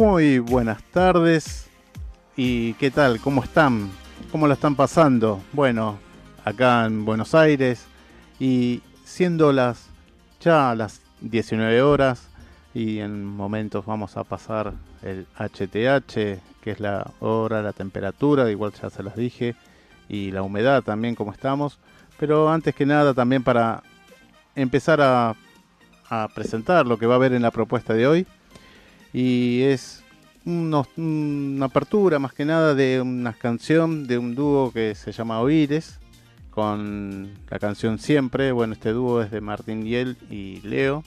Muy buenas tardes. ¿Y qué tal? ¿Cómo están? ¿Cómo lo están pasando? Bueno, acá en Buenos Aires y siendo las ya las 19 horas y en momentos vamos a pasar el HTH, que es la hora, la temperatura, igual ya se las dije, y la humedad también como estamos. Pero antes que nada también para empezar a, a presentar lo que va a haber en la propuesta de hoy y es una apertura más que nada de una canción de un dúo que se llama Oires con la canción Siempre. Bueno, este dúo es de Martín Diel y Leo.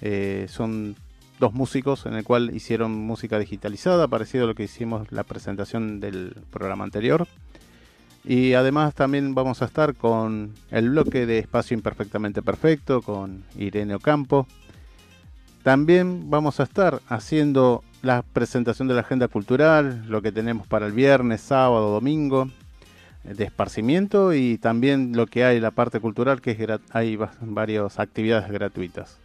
Eh, son dos músicos en el cual hicieron música digitalizada, parecido a lo que hicimos la presentación del programa anterior. Y además también vamos a estar con el bloque de Espacio Imperfectamente Perfecto, con Irene Ocampo. También vamos a estar haciendo la presentación de la agenda cultural, lo que tenemos para el viernes, sábado, domingo, eh, de esparcimiento y también lo que hay la parte cultural, que es hay varias actividades gratuitas.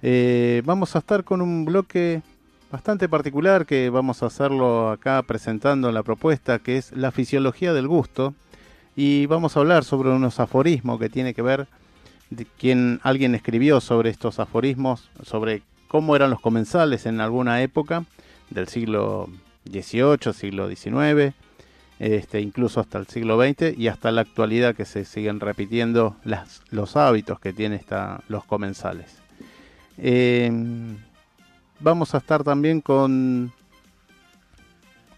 Eh, vamos a estar con un bloque bastante particular que vamos a hacerlo acá presentando la propuesta, que es la fisiología del gusto. Y vamos a hablar sobre unos aforismos que tiene que ver quien alguien escribió sobre estos aforismos, sobre cómo eran los comensales en alguna época del siglo XVIII, siglo XIX, este, incluso hasta el siglo XX y hasta la actualidad que se siguen repitiendo los hábitos que tienen los comensales. Em, vamos a estar también con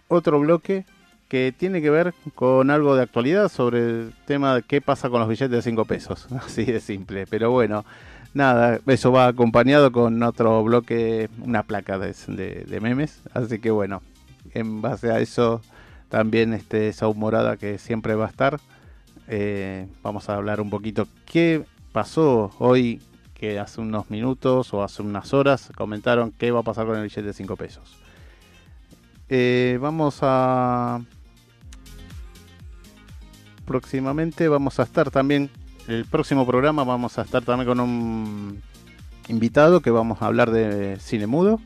otro bloque que tiene que ver con algo de actualidad sobre el tema de qué pasa con los billetes de 5 pesos. Así de simple. Pero bueno, nada, eso va acompañado con otro bloque, una placa de, memes. Así que bueno, en base a eso, también este, esa humorada que siempre va a estar. Eh, vamos a hablar un poquito qué pasó hoy, que hace unos minutos o hace unas horas comentaron qué va a pasar con el billete de 5 pesos. Eh, vamos a próximamente vamos a estar también, el próximo programa vamos a estar también con un invitado que vamos a hablar de cine mudo.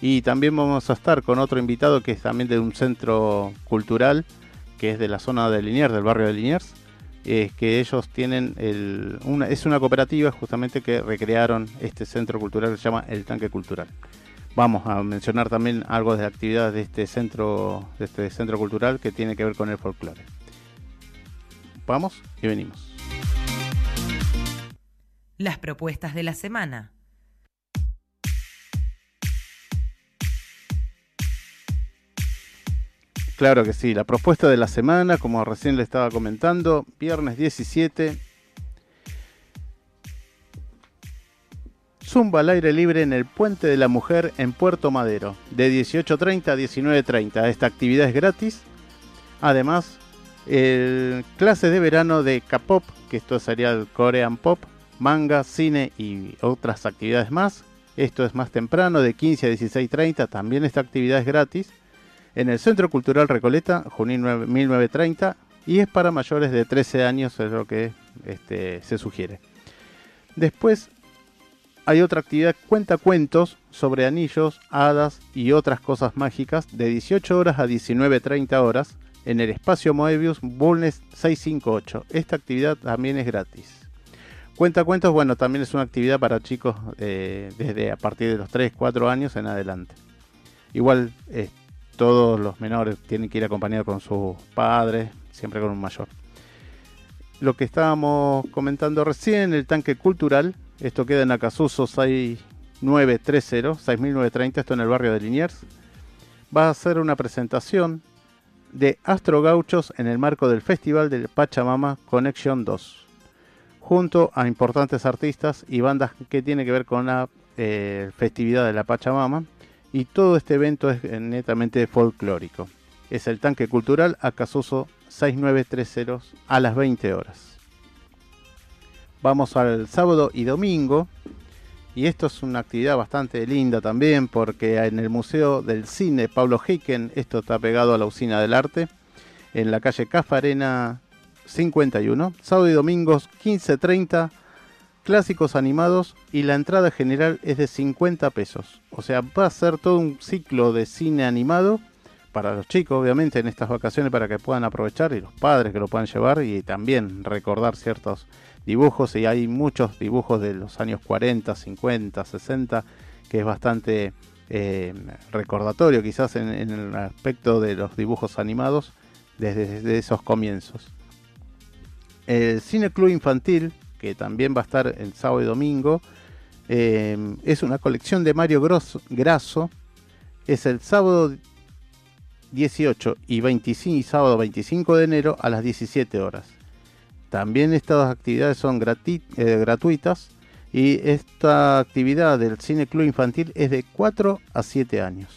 Y también vamos a estar con otro invitado que es también de un centro cultural que es de la zona de Liniers, del barrio de Liniers. Es que ellos tienen el, una, es una cooperativa justamente que recrearon este centro cultural que se llama El Tanque Cultural. Vamos a mencionar también algo de actividades de este centro, de este centro cultural que tiene que ver con el folclore. Vamos y venimos. Las propuestas de la semana. Claro que sí, la propuesta de la semana, como recién le estaba comentando, viernes 17. Zumba al aire libre en el Puente de la Mujer en Puerto Madero, de 18.30 a 19.30. Esta actividad es gratis. Además, el clase de verano de K-pop, que esto sería el Korean Pop, manga, cine y otras actividades más. Esto es más temprano, de 15 a 16.30. También esta actividad es gratis. En el Centro Cultural Recoleta, Junín 1930. Y es para mayores de 13 años, es lo que este, se sugiere. Después hay otra actividad, cuenta cuentos sobre anillos, hadas y otras cosas mágicas, de 18 horas a 19.30 horas en el espacio Moebius Bulnes 658. Esta actividad también es gratis. Cuenta cuentos, bueno, también es una actividad para chicos eh, desde a partir de los 3, 4 años en adelante. Igual eh, todos los menores tienen que ir acompañados con sus padres, siempre con un mayor. Lo que estábamos comentando recién, el tanque cultural, esto queda en Acasuso 6930, 6930, esto en el barrio de Liniers. Va a ser una presentación de Astro Gauchos en el marco del Festival del Pachamama Connection 2, junto a importantes artistas y bandas que tienen que ver con la eh, festividad de la Pachamama y todo este evento es netamente folclórico. Es el tanque cultural Acasuso 6930 a las 20 horas. Vamos al sábado y domingo. Y esto es una actividad bastante linda también porque en el Museo del Cine Pablo Hicken, esto está pegado a la usina del arte, en la calle Cafarena 51, sábado y domingos 15.30 clásicos animados y la entrada general es de 50 pesos. O sea, va a ser todo un ciclo de cine animado para los chicos, obviamente, en estas vacaciones para que puedan aprovechar y los padres que lo puedan llevar y también recordar ciertos dibujos. Y hay muchos dibujos de los años 40, 50, 60 que es bastante eh, recordatorio quizás en, el aspecto de los dibujos animados desde esos comienzos. El Cine Club Infantil que también va a estar el sábado y domingo. Eh, es una colección de Mario Grasso. Es el sábado 18 y, 25, sábado 25 de enero a las 17 horas. También estas actividades son eh, gratuitas y esta actividad del Cine Club Infantil es de 4 a 7 años.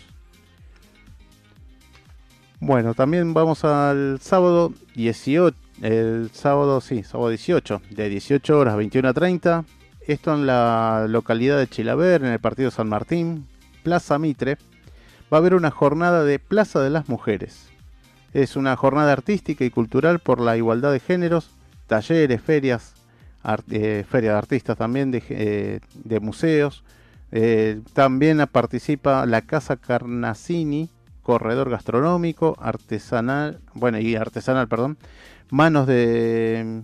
Bueno, también vamos al sábado 18, el sábado, sí, sábado 18, de 18 horas a 21 a 30. Esto en la localidad de Chilaver, en el partido San Martín, Plaza Mitre. Va a haber una jornada de Plaza de las Mujeres. Es una jornada artística y cultural por la igualdad de géneros, talleres, ferias, eh, feria de artistas también, de, eh, museos. Eh, también participa la Casa Carnacini, corredor gastronómico, artesanal, bueno, y artesanal, perdón, manos de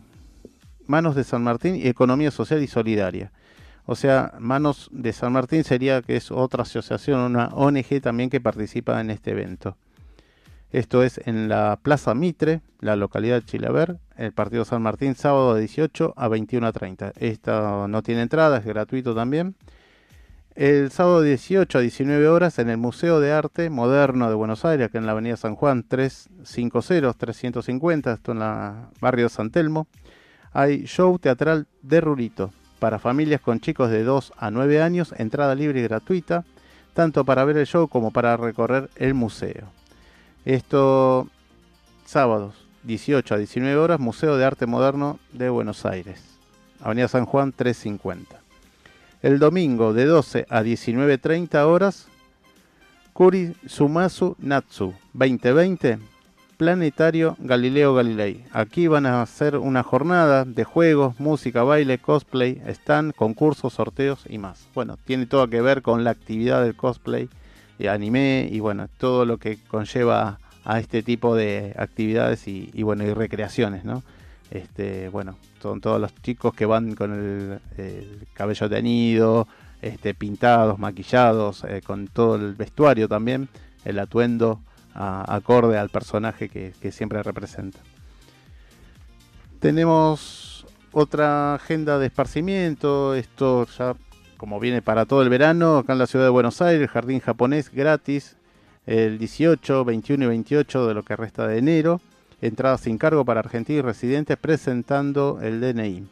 manos de San Martín y economía social y solidaria. O sea, Manos de San Martín sería que es otra asociación, una ONG también que participa en este evento. Esto es en la Plaza Mitre, la localidad de Chilaver, el Partido San Martín, sábado de 18 a 21 a 30. Esto no tiene entrada, es gratuito también. El sábado 18 a 19 horas en el Museo de Arte Moderno de Buenos Aires, que en la Avenida San Juan 350-350, esto en la barrio San Telmo, hay show teatral de Rurito para familias con chicos de 2 a 9 años, entrada libre y gratuita, tanto para ver el show como para recorrer el museo. Esto sábados 18 a 19 horas, Museo de Arte Moderno de Buenos Aires, Avenida San Juan 350. El domingo de 12 a 19.30 horas, Kuri Sumasu Natsu 2020, Planetario Galileo Galilei. Aquí van a hacer una jornada de juegos, música, baile, cosplay, stand, concursos, sorteos y más. Bueno, tiene todo que ver con la actividad del cosplay, anime y bueno, todo lo que conlleva a este tipo de actividades y, bueno, y recreaciones, ¿no? Este, bueno, son todos los chicos que van con el, cabello teñido, este, pintados, maquillados, eh, con todo el vestuario también, el atuendo acorde al personaje que, siempre representa. Tenemos otra agenda de esparcimiento, esto ya como viene para todo el verano, acá en la ciudad de Buenos Aires, jardín japonés gratis, el 18, 21 y 28 de lo que resta de enero entradas sin cargo para argentinos y residentes presentando el DNI.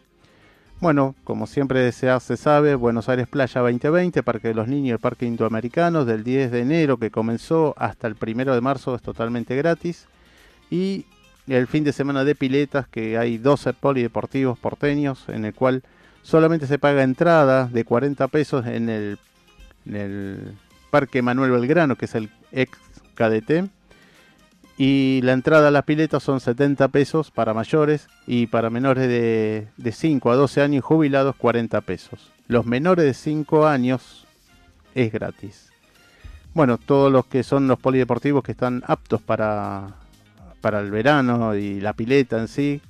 Bueno, como siempre se, sabe, Buenos Aires Playa 2020, Parque de los Niños y Parque Indoamericano, del 10 de enero que comenzó hasta el 1 de marzo es totalmente gratis. Y el fin de semana de piletas, que hay 12 polideportivos porteños, en el cual solamente se paga entrada de 40 pesos en el, Parque Manuel Belgrano, que es el ex KDT y la entrada a las piletas son 70 pesos para mayores y para menores de, de 5 a 12 años jubilados 40 pesos. Los menores de 5 años es gratis. Bueno, todos los que son los polideportivos que están aptos para, para el verano y la pileta en sí,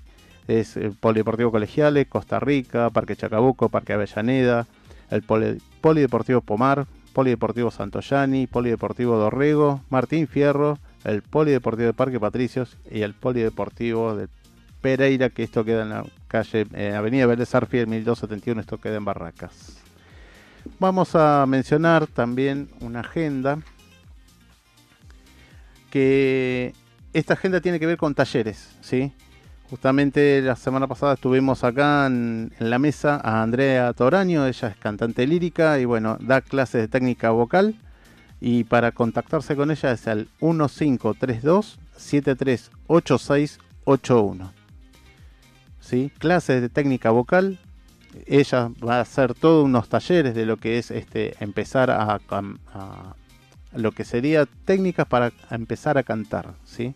es el Polideportivo Colegiales, Costa Rica, Parque Chacabuco, Parque Avellaneda, el Polideportivo Pomar, Polideportivo Santoyani, Polideportivo Dorrego, Martín Fierro, el Polideportivo de Parque Patricios y el Polideportivo de Pereira, que esto queda en la calle eh, Avenida Vélez Arfiel 1271, esto queda en Barracas. Vamos a mencionar también una agenda que esta agenda tiene que ver con talleres, ¿sí? Justamente la semana pasada estuvimos acá en, la mesa a Andrea Toraño, ella es cantante lírica y bueno, da clases de técnica vocal Y para contactarse con ella es al 1532 738681. ¿Sí? Clases de técnica vocal. Ella va a hacer todos unos talleres de lo que es este empezar a, lo que sería técnicas para empezar a cantar, ¿sí?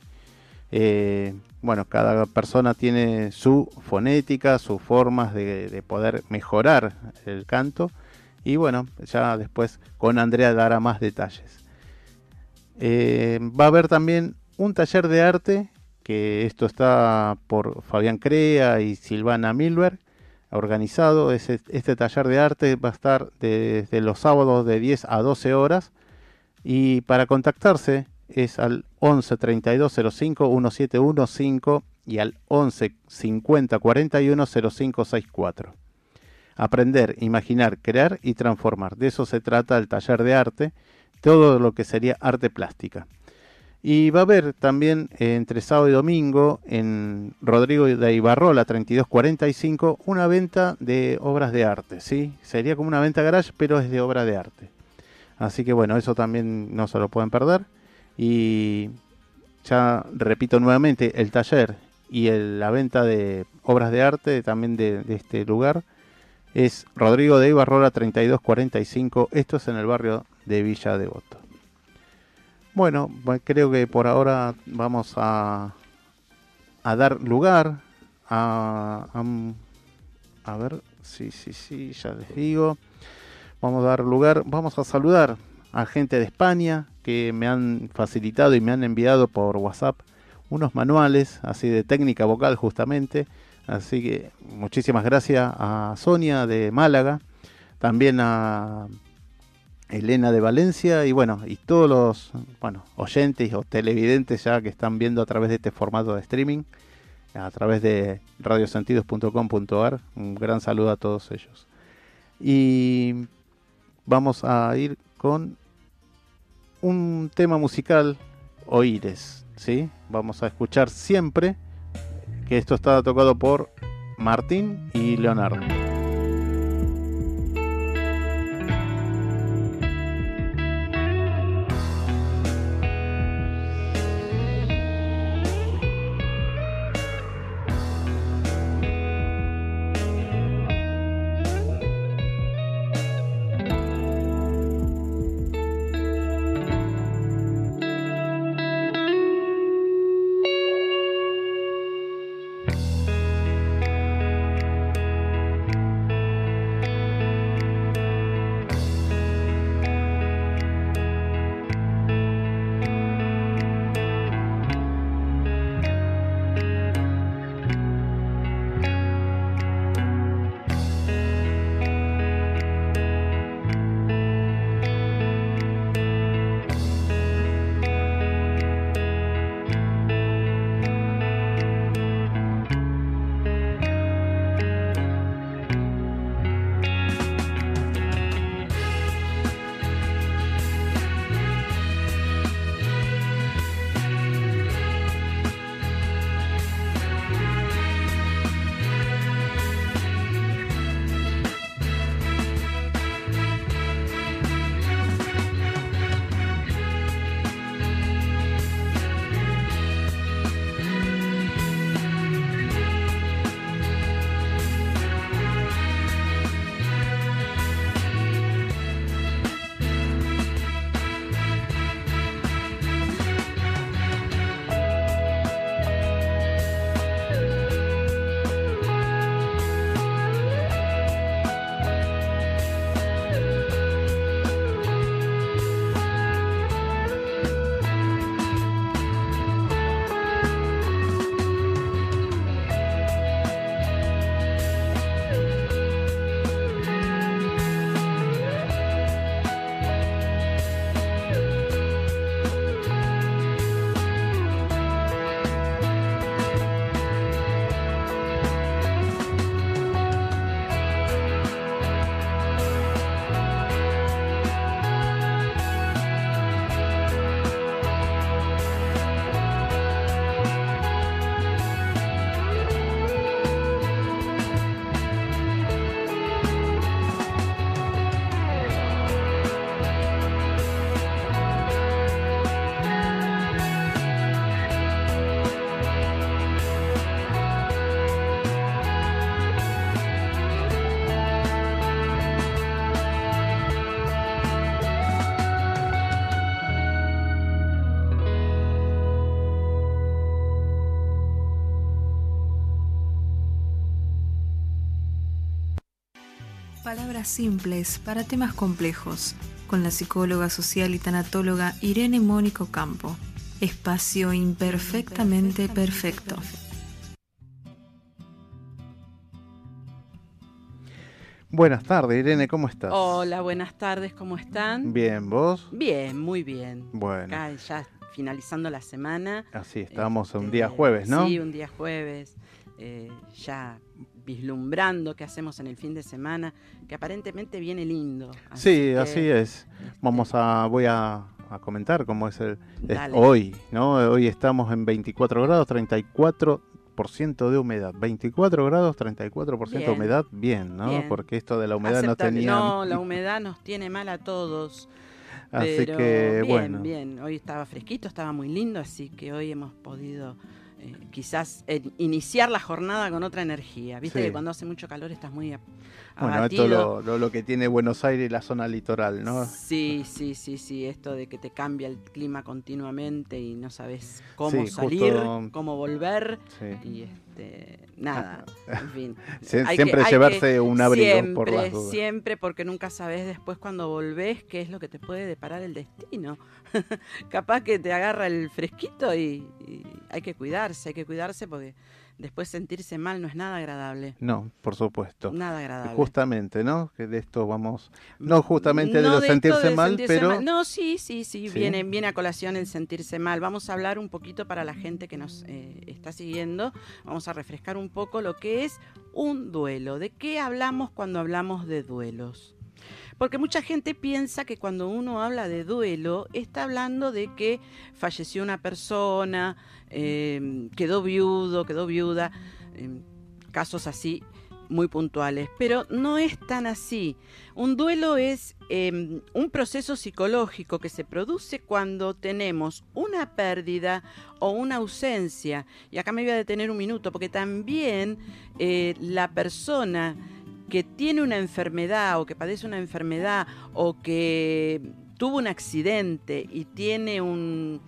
Eh, bueno, cada persona tiene su fonética, sus formas de, poder mejorar el canto. Y bueno, ya después con Andrea dará más detalles. Eh, va a haber también un taller de arte, que esto está por Fabián Crea y Silvana Milberg, organizado. Este, este taller de arte va a estar desde los sábados de 10 a 12 horas. Y para contactarse es al 11 32 05 1715 y al 11 50 41 05 64. Aprender, imaginar, crear y transformar. De eso se trata el taller de arte, todo lo que sería arte plástica. Y va a haber también eh, entre sábado y domingo en Rodrigo de Ibarrola 3245 una venta de obras de arte, ¿sí? Sería como una venta garage, pero es de obra de arte. Así que bueno, eso también no se lo pueden perder. Y ya repito nuevamente, el taller y la venta de obras de arte también de, este lugar es Rodrigo de Ibarrola 3245. Esto es en el barrio de Villa Devoto. Bueno, creo que por ahora vamos a, a dar lugar a, a, a ver, sí, sí, sí, ya les digo. Vamos a dar lugar, vamos a saludar a gente de España que me han facilitado y me han enviado por WhatsApp unos manuales así de técnica vocal justamente. Así que muchísimas gracias a Sonia de Málaga, también a Elena de Valencia y bueno, y todos los bueno, oyentes o televidentes ya que están viendo a través de este formato de streaming, a través de radiosentidos.com.ar. Un gran saludo a todos ellos. Y vamos a ir con un tema musical, Oíres, ¿sí? Vamos a escuchar siempre que esto está tocado por Martín y Leonardo. Palabras simples para temas complejos, con la psicóloga social y tanatóloga Irene Mónico Campo. Espacio imperfectamente perfecto. Buenas tardes, Irene, ¿cómo estás? Hola, buenas tardes, ¿cómo están? Bien, ¿vos? Bien, muy bien. Bueno. Acá ya finalizando la semana. Así, estamos un Este, día jueves, ¿no? Sí, un día jueves. eh, ya vislumbrando qué hacemos en el fin de semana, que aparentemente viene lindo. Sí, que, así es. este, Vamos a, voy a, a comentar cómo es el es hoy, ¿no? Hoy estamos en 24 grados, 34% de humedad. 24 grados, 34% de humedad, bien, ¿no? Bien. Porque esto de la humedad no tenía... No, la humedad nos tiene mal a todos. Así pero que, bien, bueno. bien. Hoy estaba fresquito, estaba muy lindo, así que hoy hemos podido eh, quizás eh, iniciar la jornada con otra energía. Viste Sí. que cuando hace mucho calor estás muy Bueno, abatido. esto lo, lo, lo que tiene Buenos Aires y la zona litoral, ¿no? Sí, sí, sí, sí, esto de que te cambia el clima continuamente y no sabes cómo Sí, justo- salir, cómo volver Sí. y este nada, en fin. Sie- Hay siempre que- llevarse que- un abrigo siempre, por las dudas. Siempre, porque nunca sabes después cuando volvés qué es lo que te puede deparar el destino. Capaz que te agarra el fresquito y, y hay que cuidarse, hay que cuidarse porque después sentirse mal no es nada agradable. No, por supuesto. Nada agradable. Justamente, ¿no? Que de esto vamos... No justamente de lo esto sentirse de mal, sentirse pero... mal. No, sí, sí, sí, Sí. Viene, viene a colación el sentirse mal. Vamos a hablar un poquito para la gente que nos eh, está siguiendo. Vamos a refrescar un poco lo que es un duelo. ¿De qué hablamos cuando hablamos de duelos? Porque mucha gente piensa que cuando uno habla de duelo, está hablando de que falleció una persona, eh, quedó viudo, quedó viuda, eh, casos así muy puntuales. Pero no es tan así. Un duelo es eh, un proceso psicológico que se produce cuando tenemos una pérdida o una ausencia. Y acá me voy a detener un minuto, porque también eh, la persona que tiene una enfermedad o que padece una enfermedad o que tuvo un accidente y tiene un,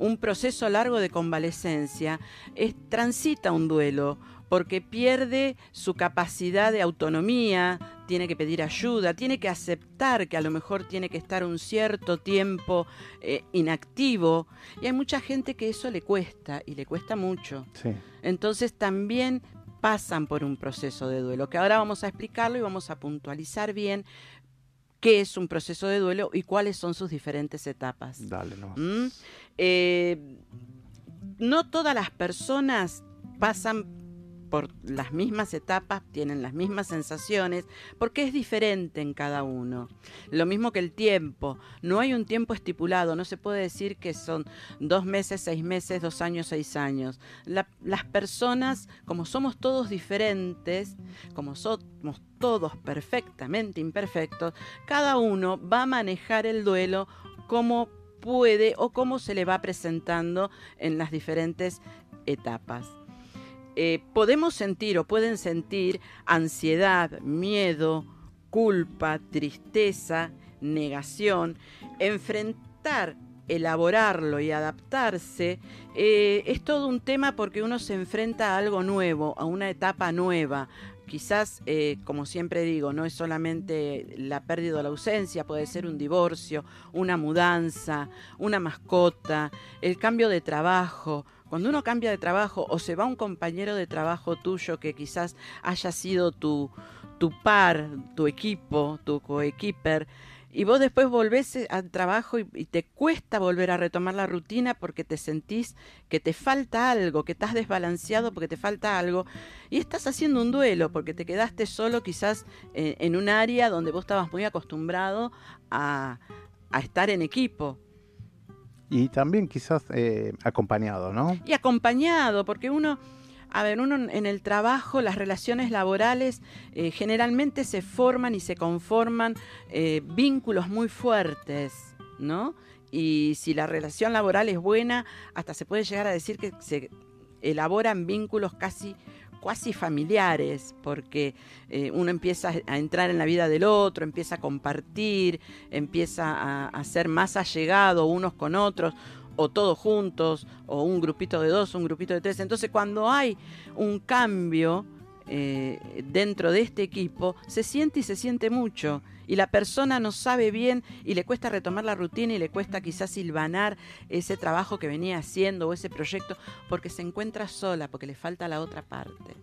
un proceso largo de convalecencia, es, transita un duelo porque pierde su capacidad de autonomía, tiene que pedir ayuda, tiene que aceptar que a lo mejor tiene que estar un cierto tiempo eh, inactivo. Y hay mucha gente que eso le cuesta y le cuesta mucho. Sí. Entonces también pasan por un proceso de duelo, que ahora vamos a explicarlo y vamos a puntualizar bien qué es un proceso de duelo y cuáles son sus diferentes etapas. Dale, no. ¿Mm? Eh, no todas las personas pasan por las mismas etapas, tienen las mismas sensaciones, porque es diferente en cada uno. Lo mismo que el tiempo, no hay un tiempo estipulado, no se puede decir que son dos meses, seis meses, dos años, seis años. La- las personas, como somos todos diferentes, como somos todos perfectamente imperfectos, cada uno va a manejar el duelo como puede o cómo se le va presentando en las diferentes etapas. Eh, podemos sentir o pueden sentir ansiedad, miedo, culpa, tristeza, negación, enfrentar, elaborarlo y adaptarse, eh, es todo un tema porque uno se enfrenta a algo nuevo, a una etapa nueva. Quizás, eh, como siempre digo, no es solamente la pérdida o la ausencia, puede ser un divorcio, una mudanza, una mascota, el cambio de trabajo. Cuando uno cambia de trabajo o se va un compañero de trabajo tuyo que quizás haya sido tu, tu par, tu equipo, tu coequiper, y vos después volvés al trabajo y, te cuesta volver a retomar la rutina porque te sentís que te falta algo, que estás desbalanceado porque te falta algo, y estás haciendo un duelo porque te quedaste solo quizás eh, en un área donde vos estabas muy acostumbrado a, a estar en equipo. Y también quizás eh, acompañado, ¿no? Y acompañado, porque uno, a ver, uno en el trabajo, las relaciones laborales eh, generalmente se forman y se conforman eh, vínculos muy fuertes, ¿no? Y si la relación laboral es buena, hasta se puede llegar a decir que se elaboran vínculos casi cuasi familiares, porque eh, uno empieza a entrar en la vida del otro, empieza a compartir, empieza a, a ser más allegado unos con otros, o todos juntos, o un grupito de dos, un grupito de tres. Entonces, cuando hay un cambio, eh, dentro de este equipo, se siente y se siente mucho. Y la persona no sabe bien y le cuesta retomar la rutina y le cuesta quizás silvanar ese trabajo que venía haciendo o ese proyecto porque se encuentra sola, porque le falta la otra parte.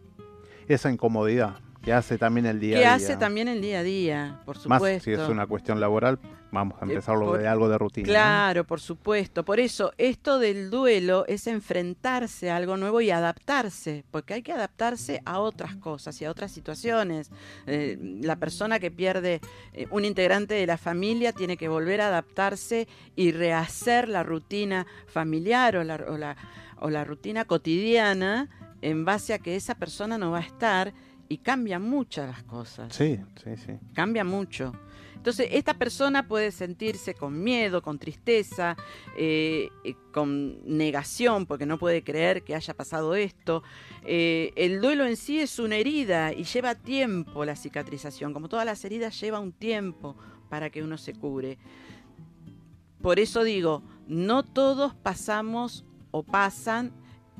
Esa incomodidad que hace también el día a Que día. hace también el día a día, por Más supuesto. si es una cuestión laboral, vamos a Eh, empezarlo por- de algo de rutina. ¿no? Claro, por supuesto. Por eso, esto del duelo es enfrentarse a algo nuevo y adaptarse, porque hay que adaptarse a otras cosas y a otras situaciones. Eh, la persona que pierde eh, un integrante de la familia tiene que volver a adaptarse y rehacer la rutina familiar o la, o la, o la rutina cotidiana en base a que esa persona no va a estar y cambian muchas las cosas Sí, sí, sí. cambia mucho. Entonces, esta persona puede sentirse con miedo, con tristeza, eh, eh, con negación, porque no puede creer que haya pasado esto. Eh, el duelo en sí es una herida y lleva tiempo la cicatrización. Como todas las heridas, lleva un tiempo para que uno se cure. Por eso digo, no todos pasamos o pasan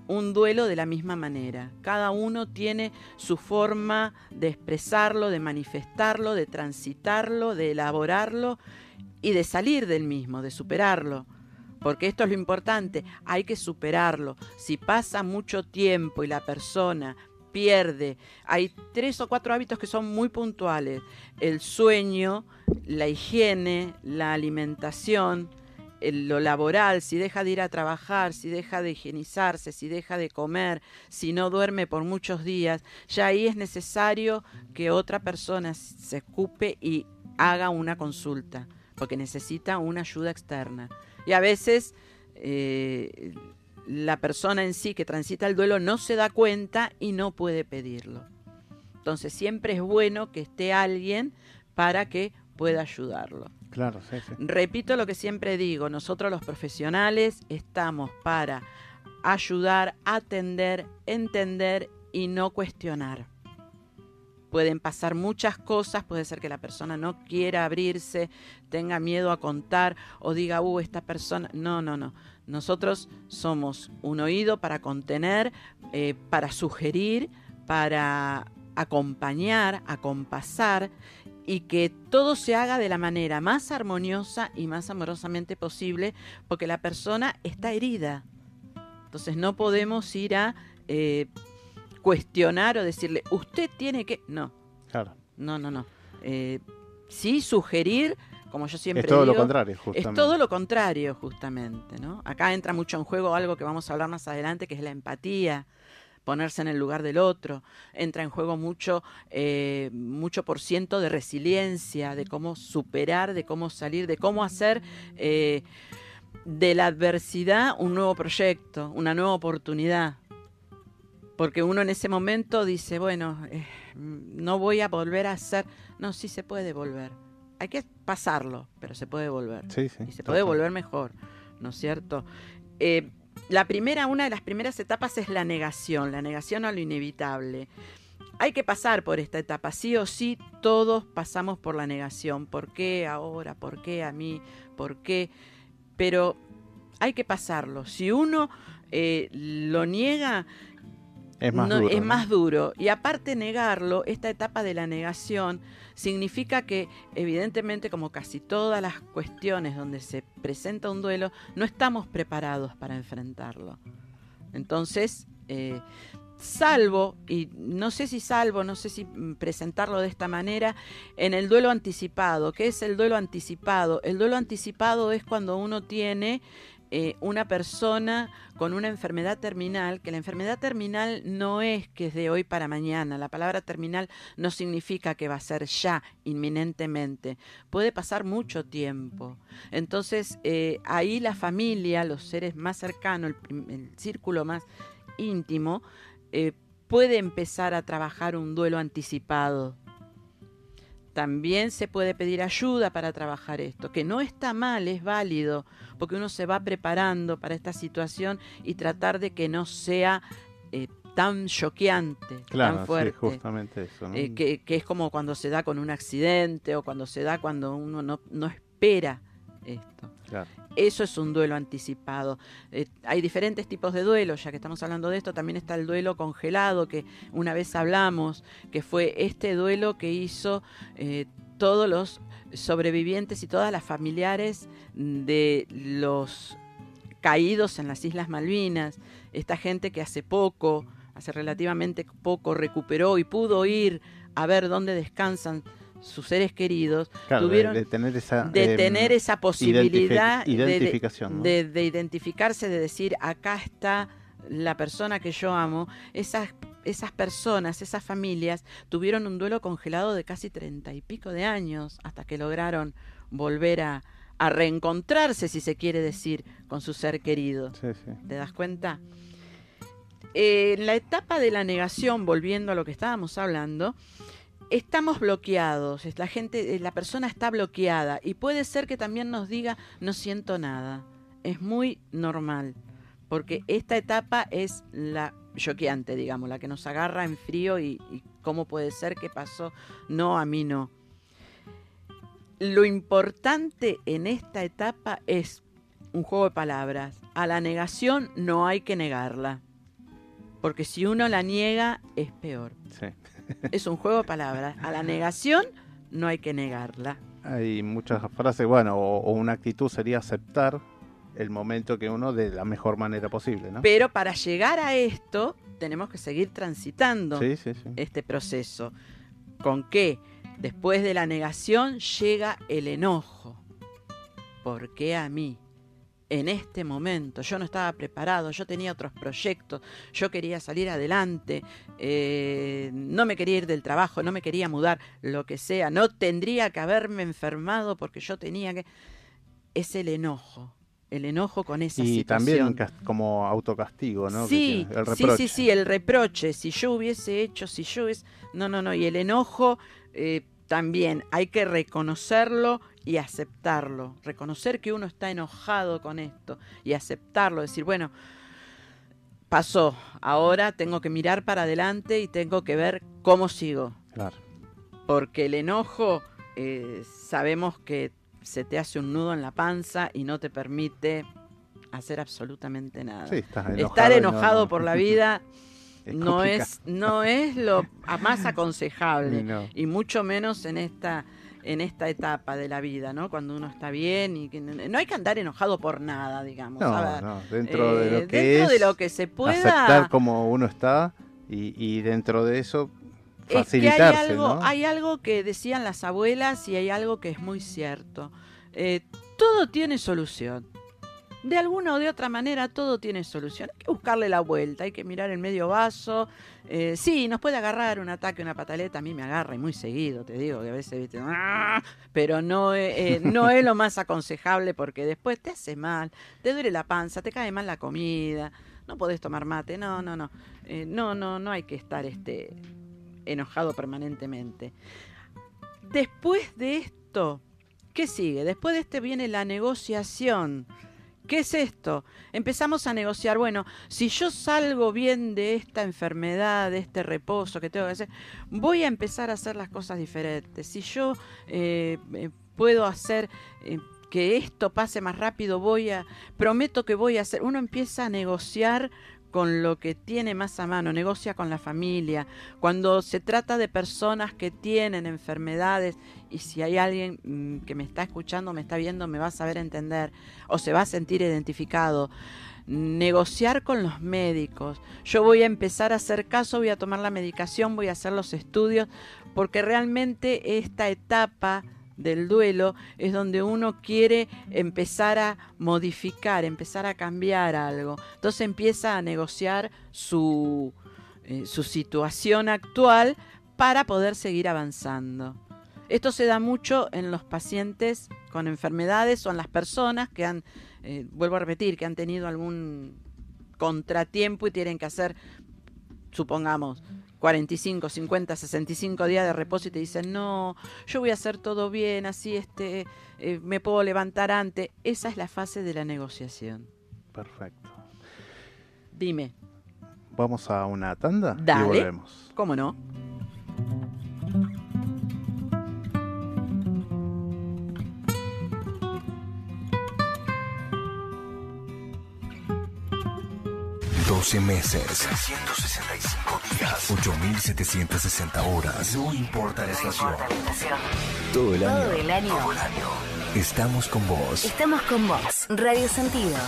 un duelo de la misma manera. Cada uno tiene su forma de expresarlo, de manifestarlo, de transitarlo, de elaborarlo y de salir del mismo, de superarlo. Porque esto es lo importante, hay que superarlo. Si pasa mucho tiempo y la persona pierde, hay tres o cuatro hábitos que son muy puntuales. El sueño, la higiene, la alimentación, lo laboral, si deja de ir a trabajar, si deja de higienizarse, si deja de comer, si no duerme por muchos días, ya ahí es necesario que otra persona se ocupe y haga una consulta, porque necesita una ayuda externa. Y a veces eh, la persona en sí que transita el duelo no se da cuenta y no puede pedirlo. Entonces siempre es bueno que esté alguien para que pueda ayudarlo. Claro, sí, sí. Repito lo que siempre digo, nosotros los profesionales estamos para ayudar, atender, entender y no cuestionar. Pueden pasar muchas cosas, puede ser que la persona no quiera abrirse, tenga miedo a contar o diga, uh, esta persona... No, no, no. Nosotros somos un oído para contener, eh, para sugerir, para acompañar, acompasar y que todo se haga de la manera más armoniosa y más amorosamente posible, porque la persona está herida. Entonces no podemos ir a eh, cuestionar o decirle, usted tiene que... No, Claro. no, no, no. Eh, sí, sugerir, como yo siempre Es todo lo digo, contrario, justamente. es todo lo contrario, justamente, ¿no? Acá entra mucho en juego algo que vamos a hablar más adelante, que es la empatía, ponerse en el lugar del otro. Entra en juego mucho, eh, mucho por ciento de resiliencia, de cómo superar, de cómo salir, de cómo hacer eh, de la adversidad un nuevo proyecto, una nueva oportunidad. Porque uno en ese momento dice, bueno, eh, no voy a volver a hacer. No, sí se puede volver. Hay que pasarlo, pero se puede volver Sí, sí. y se puede volver mejor, ¿no es cierto? Eh, la primera, una de las primeras etapas es la negación, la negación a lo inevitable. Hay que pasar por esta etapa, sí o sí, todos pasamos por la negación. ¿Por qué ahora? ¿Por qué a mí? ¿Por qué? Pero hay que pasarlo. Si uno eh, lo niega, Es más no- duro. es ¿no? más duro. Y aparte negarlo, esta etapa de la negación significa que evidentemente como casi todas las cuestiones donde se presenta un duelo, no estamos preparados para enfrentarlo. Entonces, eh, salvo, y no sé si salvo, no sé si mm, presentarlo de esta manera, en el duelo anticipado. ¿Qué es el duelo anticipado? El duelo anticipado es cuando uno tiene eh, una persona con una enfermedad terminal, que la enfermedad terminal no es que es de hoy para mañana, la palabra terminal no significa que va a ser ya, inminentemente, puede pasar mucho tiempo. Entonces eh, ahí la familia, los seres más cercanos, el, círculo más íntimo, eh, puede empezar a trabajar un duelo anticipado. También se puede pedir ayuda para trabajar esto, que no está mal, es válido, porque uno se va preparando para esta situación y tratar de que no sea eh, tan choqueante, Claro, tan sí, fuerte. justamente eso. ¿no? Eh, que, que es como cuando se da con un accidente o cuando se da cuando uno no, no espera esto. Claro. Eso es un duelo anticipado. Eh, hay diferentes tipos de duelo, ya que estamos hablando de esto, también está el duelo congelado, que una vez hablamos, que fue este duelo que hizo eh, todos los sobrevivientes y todas las familiares de los caídos en las Islas Malvinas, esta gente que hace poco, hace relativamente poco, recuperó y pudo ir a ver dónde descansan sus seres queridos, Claro, tuvieron de, tener esa, de em, tener esa posibilidad de- de- identificarse, de decir, acá está la persona que yo amo, esas, esas personas, esas familias, tuvieron un duelo congelado de casi treinta y pico de años hasta que lograron volver a, a reencontrarse, si se quiere decir, con su ser querido. Sí, sí. ¿Te das cuenta? Eh, en la etapa de la negación, volviendo a lo que estábamos hablando, estamos bloqueados, la gente, eh, la persona está bloqueada y puede ser que también nos diga no siento nada. Es muy normal, porque esta etapa es la choqueante, digamos, la que nos agarra en frío y, y cómo puede ser que pasó, no, a mí no. Lo importante en esta etapa es un juego de palabras. A la negación no hay que negarla. Porque si uno la niega, es peor. sí. Es un juego de palabras. A la negación no hay que negarla. Hay muchas frases, bueno, o, o una actitud sería aceptar el momento que uno de la mejor manera posible, ¿no? Pero para llegar a esto, tenemos que seguir transitando Sí, sí, sí. este proceso. ¿Con qué? Después de la negación llega el enojo. ¿Por qué a mí? En este momento yo no estaba preparado, yo tenía otros proyectos, yo quería salir adelante, eh, no me quería ir del trabajo, no me quería mudar, lo que sea, no tendría que haberme enfermado porque yo tenía que... Es el enojo, el enojo con esa Y situación. también cas- como autocastigo, ¿no? Sí, sí, reproche. sí, sí, el reproche. Si yo hubiese hecho, si yo hubiese... No, no, no. Y el enojo eh, también hay que reconocerlo y aceptarlo. Reconocer que uno está enojado con esto y aceptarlo. Decir, bueno, pasó. Ahora tengo que mirar para adelante y tengo que ver cómo sigo. Claro. Porque el enojo, eh, sabemos que se te hace un nudo en la panza y no te permite hacer absolutamente nada. Sí, estás enojado. Estar enojado no- por la vida es no es, no es lo más aconsejable no. y mucho menos en esta en esta etapa de la vida, ¿no? Cuando uno está bien y que no hay que andar enojado por nada, digamos. No, a ver. no, dentro de Eh, lo que dentro es de lo que se pueda aceptar como uno está y, y dentro de eso es que hay facilitarse, algo, ¿no? hay algo que decían las abuelas y hay algo que es muy cierto. Eh, todo tiene solución. De alguna o de otra manera todo tiene solución. Hay que buscarle la vuelta, hay que mirar el medio vaso. Eh, sí, nos puede agarrar un ataque, una pataleta, a mí me agarra y muy seguido, te digo, que a veces, ¿viste? ¡Ah! pero no, eh, eh, no es lo más aconsejable porque después te hace mal, te duele la panza, te cae mal la comida, no podés tomar mate, no, no, no. Eh, no, no, no hay que estar este, enojado permanentemente. Después de esto, ¿qué sigue? Después de este viene la negociación. ¿Qué es esto? Empezamos a negociar, bueno, si yo salgo bien de esta enfermedad, de este reposo que tengo que hacer, voy a empezar a hacer las cosas diferentes. Si yo eh, eh, puedo hacer eh, que esto pase más rápido, voy a, prometo que voy a hacer, uno empieza a negociar con lo que tiene más a mano, negocia con la familia. Cuando se trata de personas que tienen enfermedades y si hay alguien mm, que me está escuchando, me está viendo, me va a saber entender o se va a sentir identificado. Negociar con los médicos. Yo voy a empezar a hacer caso, voy a tomar la medicación, voy a hacer los estudios, porque realmente esta etapa del duelo es donde uno quiere empezar a modificar, empezar a cambiar algo. Entonces empieza a negociar su, eh, su situación actual para poder seguir avanzando. Esto se da mucho en los pacientes con enfermedades o en las personas que han, eh, vuelvo a repetir, que han tenido algún contratiempo y tienen que hacer, supongamos, 45, 50, 65 días de reposo y te dicen, no, yo voy a hacer todo bien, así este, eh, me puedo levantar antes. Esa es la fase de la negociación. Perfecto. Dime, Vamos a una tanda Dale. y volvemos. ¿cómo no? 12 meses, 365 días, 8760 horas. No importa la estación. Todo el año. Todo el año. Todo el año. Estamos con vos. Estamos con vos. Radio Sentidos.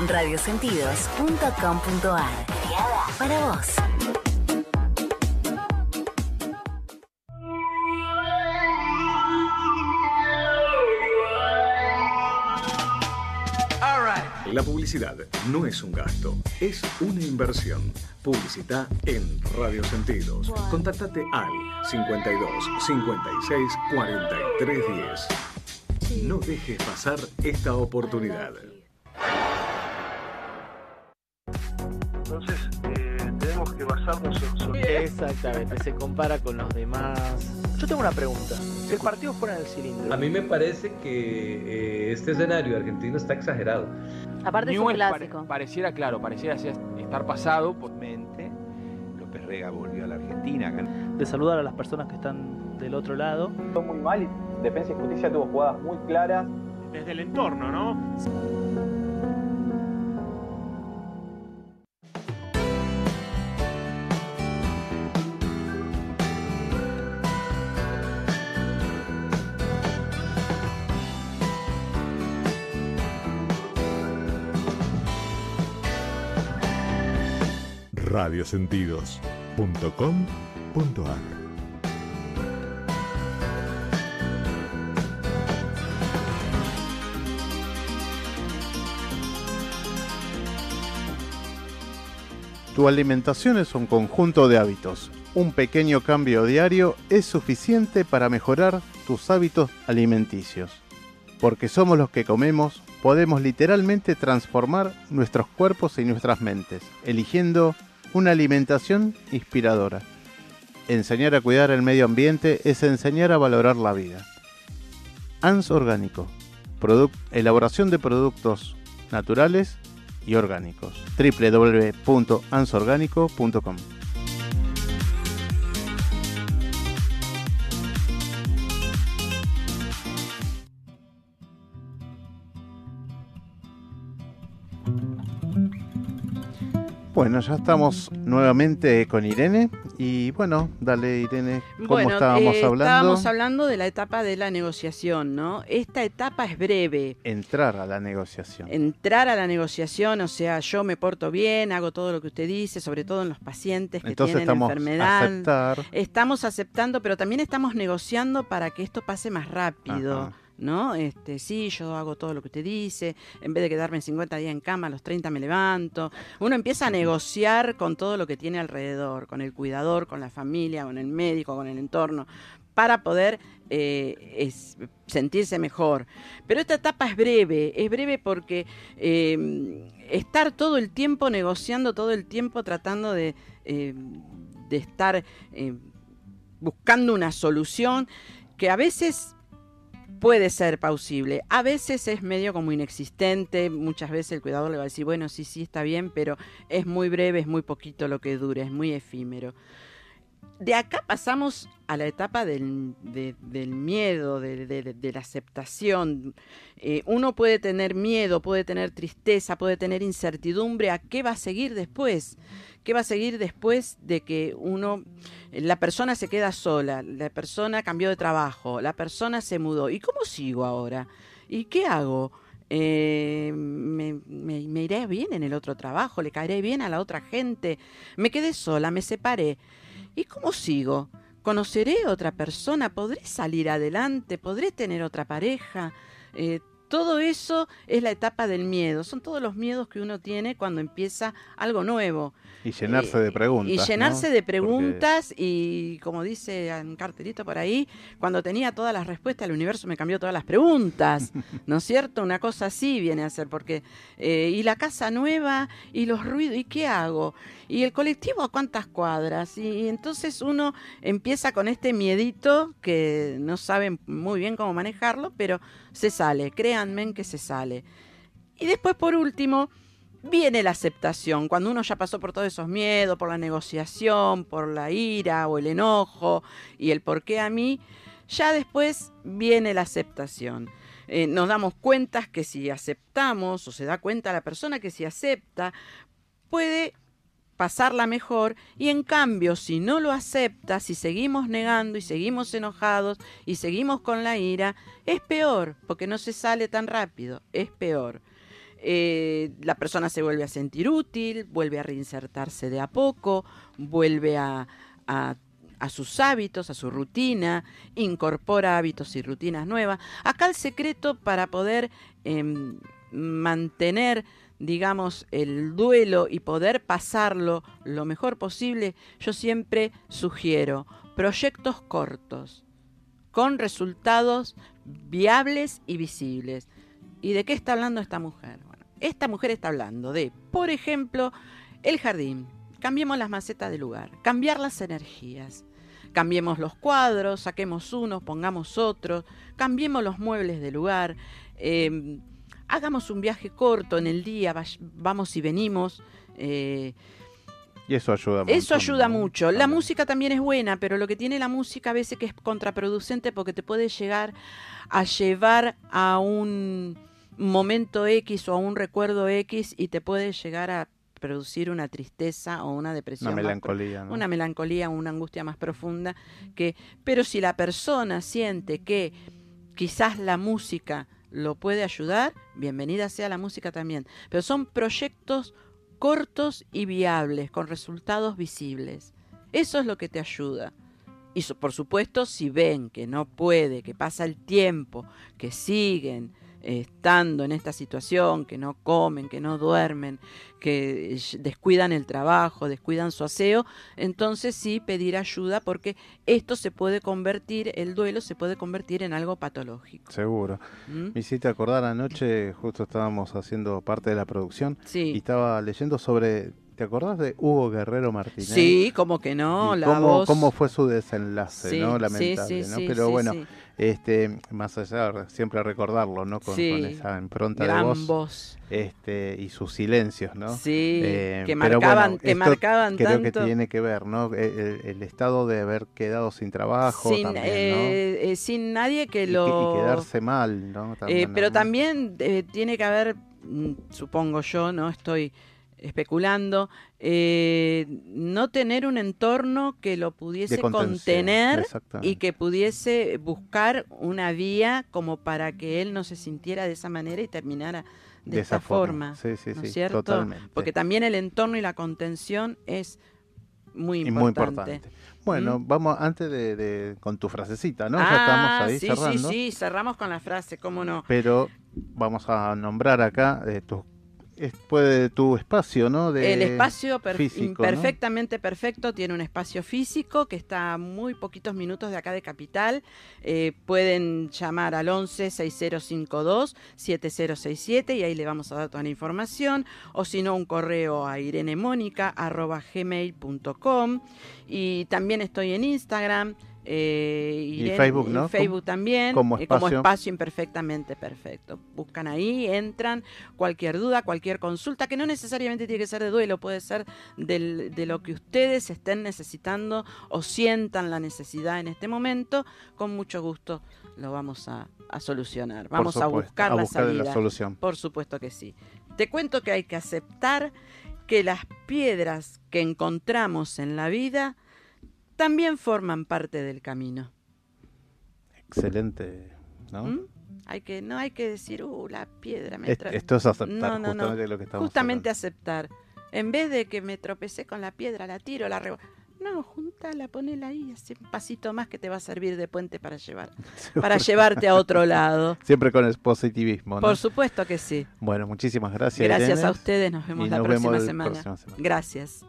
www.radiosentidos.com.ar. Para vos. La publicidad no es un gasto, es una inversión. Publicita en Radio Sentidos. Contáctate al 52 56 43 10. No dejes pasar esta oportunidad. Entonces, eh, tenemos que basarnos en... Exactamente, se compara con los demás. Yo tengo una pregunta. Si el partido fuera en el cilindro. A mí me parece que eh, este escenario argentino está exagerado. Aparte es un clásico. pare- pareciera, claro, pareciera estar pasado por mente. López Rega volvió a la Argentina. De saludar a las personas que están del otro lado. muy mal y Defensa y Justicia tuvo jugadas muy claras. Desde el entorno, ¿no? radiosentidos.com.ar Tu alimentación es un conjunto de hábitos. Un pequeño cambio diario es suficiente para mejorar tus hábitos alimenticios. Porque somos los que comemos, podemos literalmente transformar nuestros cuerpos y nuestras mentes, eligiendo una alimentación inspiradora. Enseñar a cuidar el medio ambiente es enseñar a valorar la vida. ANS Orgánico. Elaboración de productos naturales y orgánicos. www.ansorgánico.com Bueno, ya estamos nuevamente con Irene y bueno, dale Irene, ¿cómo Bueno, estábamos eh, hablando? Estábamos hablando de la etapa de la negociación, ¿no? Esta etapa es breve. Entrar a la negociación. Entrar a la negociación, o sea, yo me porto bien, hago todo lo que usted dice, sobre todo en los pacientes que Entonces tienen estamos enfermedad. aceptar. Estamos aceptando, pero también estamos negociando para que esto pase más rápido. Ajá. ¿No? Este, sí, yo hago todo lo que usted dice, en vez de quedarme 50 días en cama, a los 30 me levanto. Uno empieza a negociar con todo lo que tiene alrededor, con el cuidador, con la familia, con el médico, con el entorno, para poder eh, es- sentirse mejor. Pero esta etapa es breve, es breve porque eh, estar todo el tiempo negociando, todo el tiempo tratando de, eh, de estar eh, buscando una solución que a veces puede ser pausible, a veces es medio como inexistente, muchas veces el cuidador le va a decir, bueno, sí, sí, está bien, pero es muy breve, es muy poquito lo que dura, es muy efímero. De acá pasamos a la etapa del, de- del miedo, de, la aceptación. Eh, uno puede tener miedo, puede tener tristeza, puede tener incertidumbre a qué va a seguir después. ¿Qué va a seguir después de que uno, la persona se queda sola, la persona cambió de trabajo, la persona se mudó? ¿Y cómo sigo ahora? ¿Y qué hago? Eh, me, me- me iré bien en el otro trabajo? ¿Le caeré bien a la otra gente? Me quedé sola, me separé. ¿Y cómo sigo? ¿Conoceré otra persona? ¿Podré salir adelante? ¿Podré tener otra pareja? Eh, todo eso es la etapa del miedo. Son todos los miedos que uno tiene cuando empieza algo nuevo. Y llenarse de preguntas. Y ¿no? llenarse de Porque- preguntas y, como dice un cartelito por ahí, cuando tenía todas las respuestas, el universo me cambió todas las preguntas, ¿no es cierto? Una cosa así viene a ser, porque, eh, y la casa nueva, y los ruidos, ¿y qué hago? Y el colectivo a cuántas cuadras, y, entonces uno empieza con este miedito que no saben muy bien cómo manejarlo, pero se sale, créanme que se sale. Y después, por último, viene la aceptación, cuando uno ya pasó por todos esos miedos, por la negociación, por la ira o el enojo y el por qué a mí, ya después viene la aceptación. eh, nos damos cuenta que si aceptamos, o se da cuenta la persona que si acepta, puede pasarla mejor y en cambio si no lo acepta, si seguimos negando y seguimos enojados y seguimos con la ira, es peor, porque no se sale tan rápido, es peor. Eh, la persona se vuelve a sentir útil, vuelve a reinsertarse de a poco, vuelve a, a, a sus hábitos, a su rutina, incorpora hábitos y rutinas nuevas. Acá el secreto para poder em, mantener digamos, el duelo y poder pasarlo lo mejor posible, yo siempre sugiero proyectos cortos, con resultados viables y visibles. ¿Y de qué está hablando esta mujer? Esta mujer está hablando de, por ejemplo, el jardín. Cambiemos las macetas de lugar, cambiar las energías. Cambiemos los cuadros, saquemos unos, pongamos otros, cambiemos los muebles de lugar. Eh, hagamos un viaje corto en el día, vamos y venimos. Eh, y eso ayuda mucho. Eso ayuda mucho. La música también es buena, pero lo que tiene la música a veces que es contraproducente porque te puede llegar a llevar a un momento X o a un recuerdo X y te puede llegar a producir una tristeza o una depresión. Una melancolía. Una melancolía, una angustia más profunda. Que, pero si la persona siente que quizás la música lo puede ayudar, bienvenida sea la música también. Pero son proyectos cortos y viables, con resultados visibles. Eso es lo que te ayuda. Y por supuesto, si ven que no puede, que pasa el tiempo, que siguen estando en esta situación, que no comen, que no duermen, que descuidan el trabajo, descuidan su aseo, entonces sí pedir ayuda porque esto se puede convertir, el duelo se puede convertir en algo patológico. Seguro. ¿Mm? Me hiciste acordar anoche, justo estábamos haciendo parte de la producción y estaba leyendo sobre ¿Te acordás de Hugo Guerrero Martínez? Sí, como que no, la cómo, voz... cómo fue su desenlace, ¿no? Lamentable, ¿no? Pero bueno, este, más allá siempre recordarlo, ¿no? Con, esa impronta de voz, Este, y sus silencios, ¿no? Sí, eh, que marcaban, que marcaban creo que tiene que ver, ¿no? El, estado de haber quedado sin trabajo sin, eh, eh, sin nadie que lo... Y, quedarse mal, ¿no? pero también tiene que haber, mm, supongo yo, ¿no? Estoy especulando, eh, no tener un entorno que lo pudiese contener y que pudiese buscar una vía como para que él no se sintiera de esa manera y terminara de, esta forma. Sí, sí, ¿no es cierto? Porque también el entorno y la contención es muy importante. Bueno, ¿Mm? vamos antes de, con tu frasecita, ¿no? ya ah, estamos ahí sí, cerrando. Sí, sí, cerramos con la frase, cómo no. Pero vamos a nombrar acá eh, tus puede tu espacio, ¿no? De el espacio perfectamente perfecto, tiene un espacio físico que está a muy poquitos minutos de acá de Capital. Eh, pueden llamar al 11 6052 7067 y ahí le vamos a dar toda la información. O si no, un correo a irenemónica.gmail.com. Y también estoy en Instagram. Eh, y Facebook, ¿no? Facebook también, como espacio. como espacio imperfectamente perfecto. Buscan ahí, entran, cualquier duda, cualquier consulta, que no necesariamente tiene que ser de duelo, puede ser de lo que ustedes estén necesitando o sientan la necesidad en este momento, con mucho gusto lo vamos a, solucionar. Vamos a buscar, la, salida. la solución. Por supuesto que sí. Te cuento que hay que aceptar que las piedras que encontramos en la vida también forman parte del camino. Excelente, ¿no? ¿Mm? Hay que, no hay que decir, uh, la piedra me Esto es aceptar, justamente lo que estamos Justamente aceptar. En vez de que me tropecé con la piedra, la tiro, la rebo... No, juntala, ponela ahí, hace un pasito más que te va a servir de puente para llevar, para llevarte a otro lado. Siempre con el positivismo, ¿no? Por supuesto que sí. Bueno, muchísimas gracias. Gracias a ustedes, nos vemos, la, próxima semana. Gracias.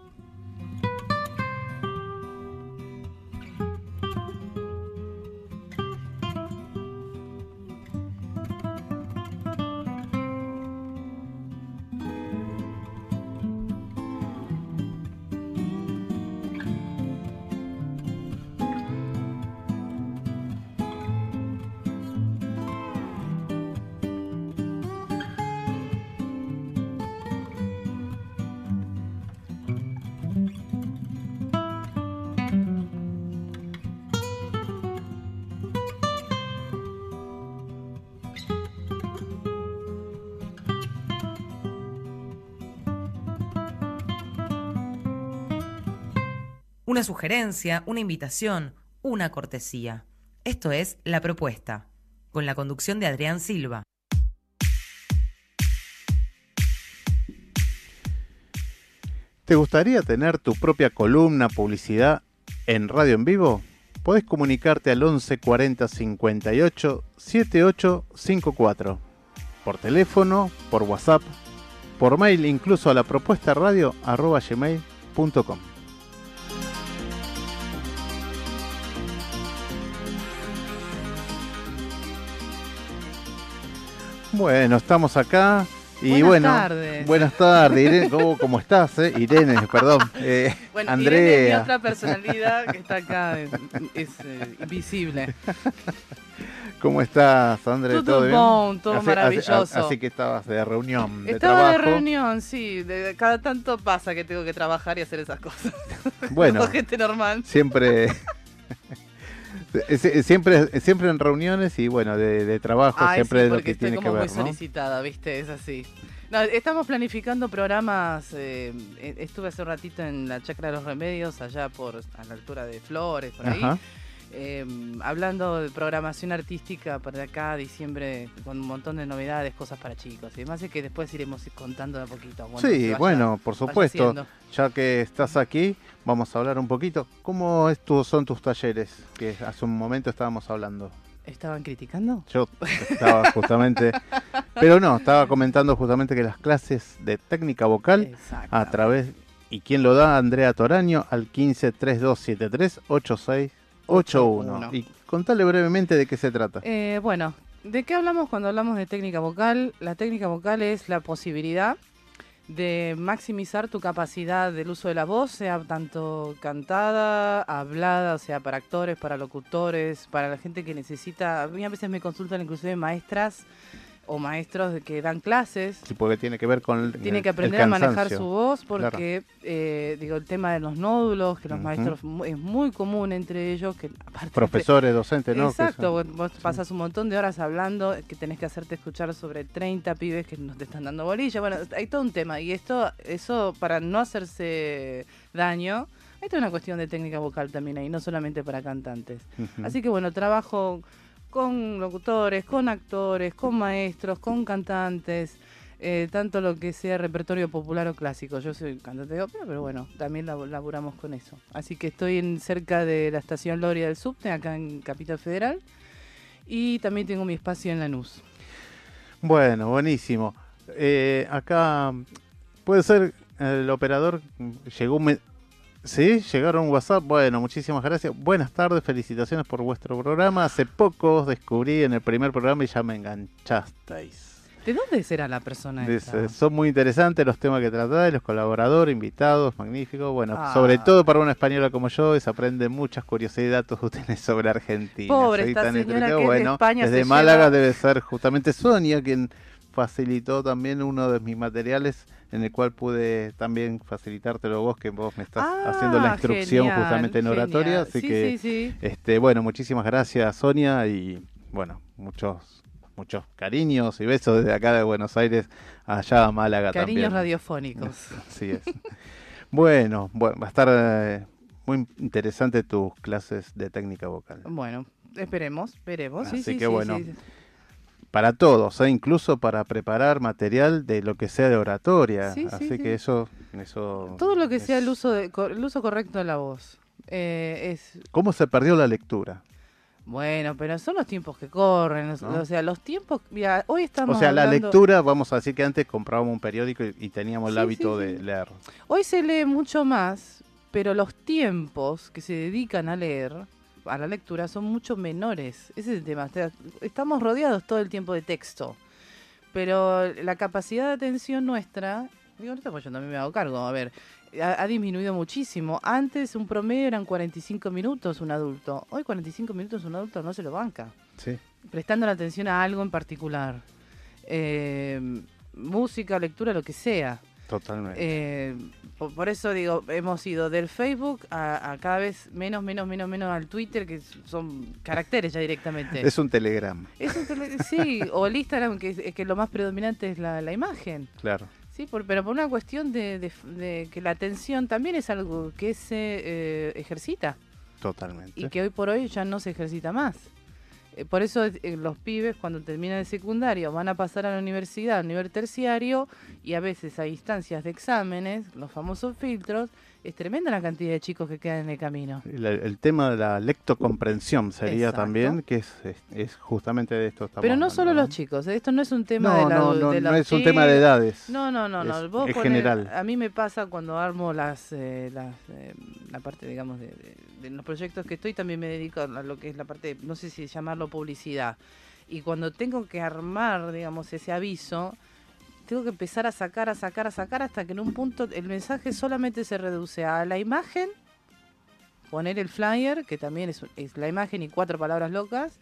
Sugerencia, una invitación, una cortesía. Esto es La Propuesta, con la conducción de Adrián Silva. ¿Te gustaría tener tu propia columna, publicidad en radio en vivo? Podés comunicarte al 11 40 58 78 54. Por teléfono, por WhatsApp, por mail, incluso a la propuesta radio arroba gmail.com. Bueno, estamos acá. Y Buenas bueno, tardes. buenas tardes, Irene. ¿Cómo, cómo estás? eh? Irene, perdón. Eh, Bueno, Andrea. Irene es mi otra personalidad que está acá, es, es, eh, invisible. ¿Cómo estás, André? Todo ¿Todo bien? bon, todo Así- maravilloso. Así, así que estabas de reunión, de Estaba de reunión, sí, de, cada tanto pasa que tengo que trabajar y hacer esas cosas. Bueno. Como gente normal. Siempre, Sie- siempre, siempre en reuniones y bueno, de, de trabajo, Ay, siempre sí, de lo porque que tiene que ver, muy ¿no? solicitada, ¿viste? Es así. No, estamos planificando programas. eh, eh, estuve hace un ratito en la Chacra de los Remedios, allá por a la altura de Flores, por ahí. Eh, hablando de programación artística para acá, diciembre, con un montón de novedades, cosas para chicos y demás, y que después iremos contando de a poquito. Sí, vaya- bueno, por supuesto. Ya que estás aquí, vamos a hablar un poquito. ¿Cómo es tu- son tus talleres? Que hace un momento estábamos hablando. ¿Estaban criticando? Yo estaba justamente, pero no, estaba comentando justamente que las clases de técnica vocal a través, ¿y quién lo da? Andrea Toraño al 15 3273 8681. Y contale brevemente de qué se trata. Eh, bueno, ¿de qué hablamos cuando hablamos de técnica vocal? La técnica vocal es la posibilidad de maximizar tu capacidad del uso de la voz, sea tanto cantada, hablada, o sea, para actores, para locutores, para la gente que necesita. A mí a veces me consultan inclusive maestras o maestros de que dan clases Sí, porque tiene que ver con el tiene que aprender a manejar su voz Claro. porque eh, digo el tema de los nódulos que los maestros es muy común entre ellos que aparte Profesores, docentes, ¿no? Exacto son- vos, vos pasas un montón de horas hablando que tenés que hacerte escuchar sobre 30 pibes que no te están dando bolilla bueno hay todo un tema y esto eso para no hacerse daño esto es una cuestión de técnica vocal también ahí no solamente para cantantes. Así que bueno, trabajo con locutores, con actores, con maestros, con cantantes, eh, tanto lo que sea repertorio popular o clásico. Yo soy cantante de ópera, pero bueno, también lab- laburamos con eso. Así que estoy en, cerca de la estación Loria del Subte, acá en Capital Federal, y también tengo mi espacio en Lanús. Bueno, buenísimo. Eh, acá puede ser el operador llegó un Sí, llegaron WhatsApp. Bueno, muchísimas gracias. Buenas tardes, felicitaciones por vuestro programa. Hace poco os descubrí en el primer programa y ya me enganchasteis. ¿De dónde será la persona esta? Dice, son muy interesantes los temas que tratáis, los colaboradores, invitados, magníficos. Bueno, Ah. sobre todo para una española como yo, se aprenden muchas curiosidades y datos útiles sobre Argentina. Pobre Soy esta señora que de bueno, España, desde se Málaga lleva- debe ser justamente Sonia quien facilitó también uno de mis materiales en el cual pude también facilitártelo vos, que vos me estás Ah, haciendo la instrucción genial, justamente en oratoria. genial. Así Sí, que, sí, sí. este, bueno, muchísimas gracias Sonia y bueno, muchos muchos cariños y besos desde acá de Buenos Aires allá a Málaga Cariños también. radiofónicos. Así es. bueno, bueno, va a estar eh, muy interesante tus clases de técnica vocal. Bueno, esperemos, esperemos. Sí, Así sí, que bueno. Para todos, ¿eh? incluso para preparar material de lo que sea de oratoria. Sí, sí, Así sí. que eso, eso. Todo lo que sea el uso, de, el uso correcto de la voz. Eh, es ¿Cómo se perdió la lectura? bueno, pero son los tiempos que corren. O sea, los tiempos. Mira, hoy estamos. O sea, la lectura, vamos a decir que antes comprábamos un periódico y, y teníamos el Sí, hábito sí, de leer. Hoy se lee mucho más, pero los tiempos que se dedican a leer, a la lectura, son mucho menores. Ese es el tema. Estamos rodeados todo el tiempo de texto, pero la capacidad de atención nuestra, digo, ahorita pues yo también me hago cargo, a ver, ha, ha disminuido muchísimo. Antes un promedio eran 45 minutos un adulto. Hoy 45 minutos un adulto no se lo banca Sí. prestando la atención a algo en particular. Eh, música, lectura, lo que sea. Totalmente. Eh, por, por eso digo, hemos ido del Facebook a, a cada vez menos, menos, menos, menos al Twitter, que son caracteres ya directamente. Es un telegrama, Es un tele- sí, o el Instagram, que, es- que lo más predominante es la, la imagen. claro. Sí, por, pero por una cuestión de, de- de que la atención también es algo que se eh, ejercita Totalmente. y que hoy por hoy ya no se ejercita más. Eh, por eso eh, los pibes cuando terminan el secundario van a pasar a la universidad, a nivel terciario, y a veces a instancias de exámenes, los famosos filtros, es tremenda la cantidad de chicos que quedan en el camino. El, el tema de la lectocomprensión sería Exacto. también, que es, es, es justamente de esto Pero no solo los chicos, eh, esto no es un tema No, de, la, no, no, de no los es un tema de edades. No, no, no, no. Es- vos es general. A mí me pasa cuando armo las, eh, las eh, la parte, digamos, de, de- de los proyectos que estoy, también me dedico a lo que es la parte, no sé si llamarlo publicidad. Y cuando tengo que armar, digamos, ese aviso, tengo que empezar a sacar, a sacar, a sacar, hasta que en un punto el mensaje solamente se reduce a la imagen, poner el flyer, que también es, es la imagen y cuatro palabras locas,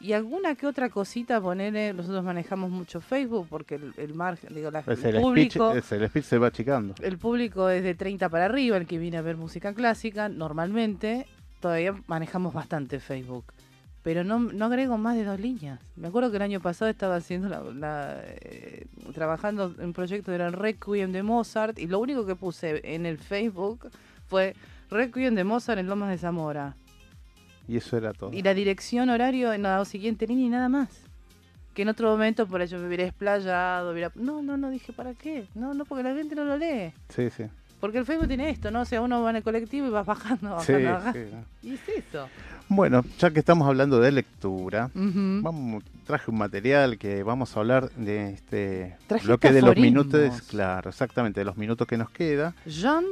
y alguna que otra cosita poner, nosotros manejamos mucho Facebook porque el, el margen, digo, la, el speech, público... es el speech se va achicando. El público es de 30 para arriba, el que viene a ver música clásica, normalmente todavía manejamos bastante Facebook. Pero no, no agrego más de dos líneas. Me acuerdo que el año pasado estaba haciendo la, la, eh, trabajando en un proyecto el Requiem de Mozart y lo único que puse en el Facebook fue Requiem de Mozart en Lomas de Zamora. Y eso era todo. Y la dirección, horario en la siguiente línea y nada más. Que en otro momento por ello me hubiera explayado, hubiera... No, no, no, dije, ¿para qué? No, no, porque la gente no lo lee. Sí, sí. Porque el Facebook tiene esto, ¿no? O sea, uno va en el colectivo y vas bajando, bajando, bajando. sí. Y es eso. Bueno, ya que estamos hablando de lectura, vamos, traje un material que vamos a hablar de este Trajiste bloque de los minutos, claro, exactamente, de los minutos que nos queda. Jean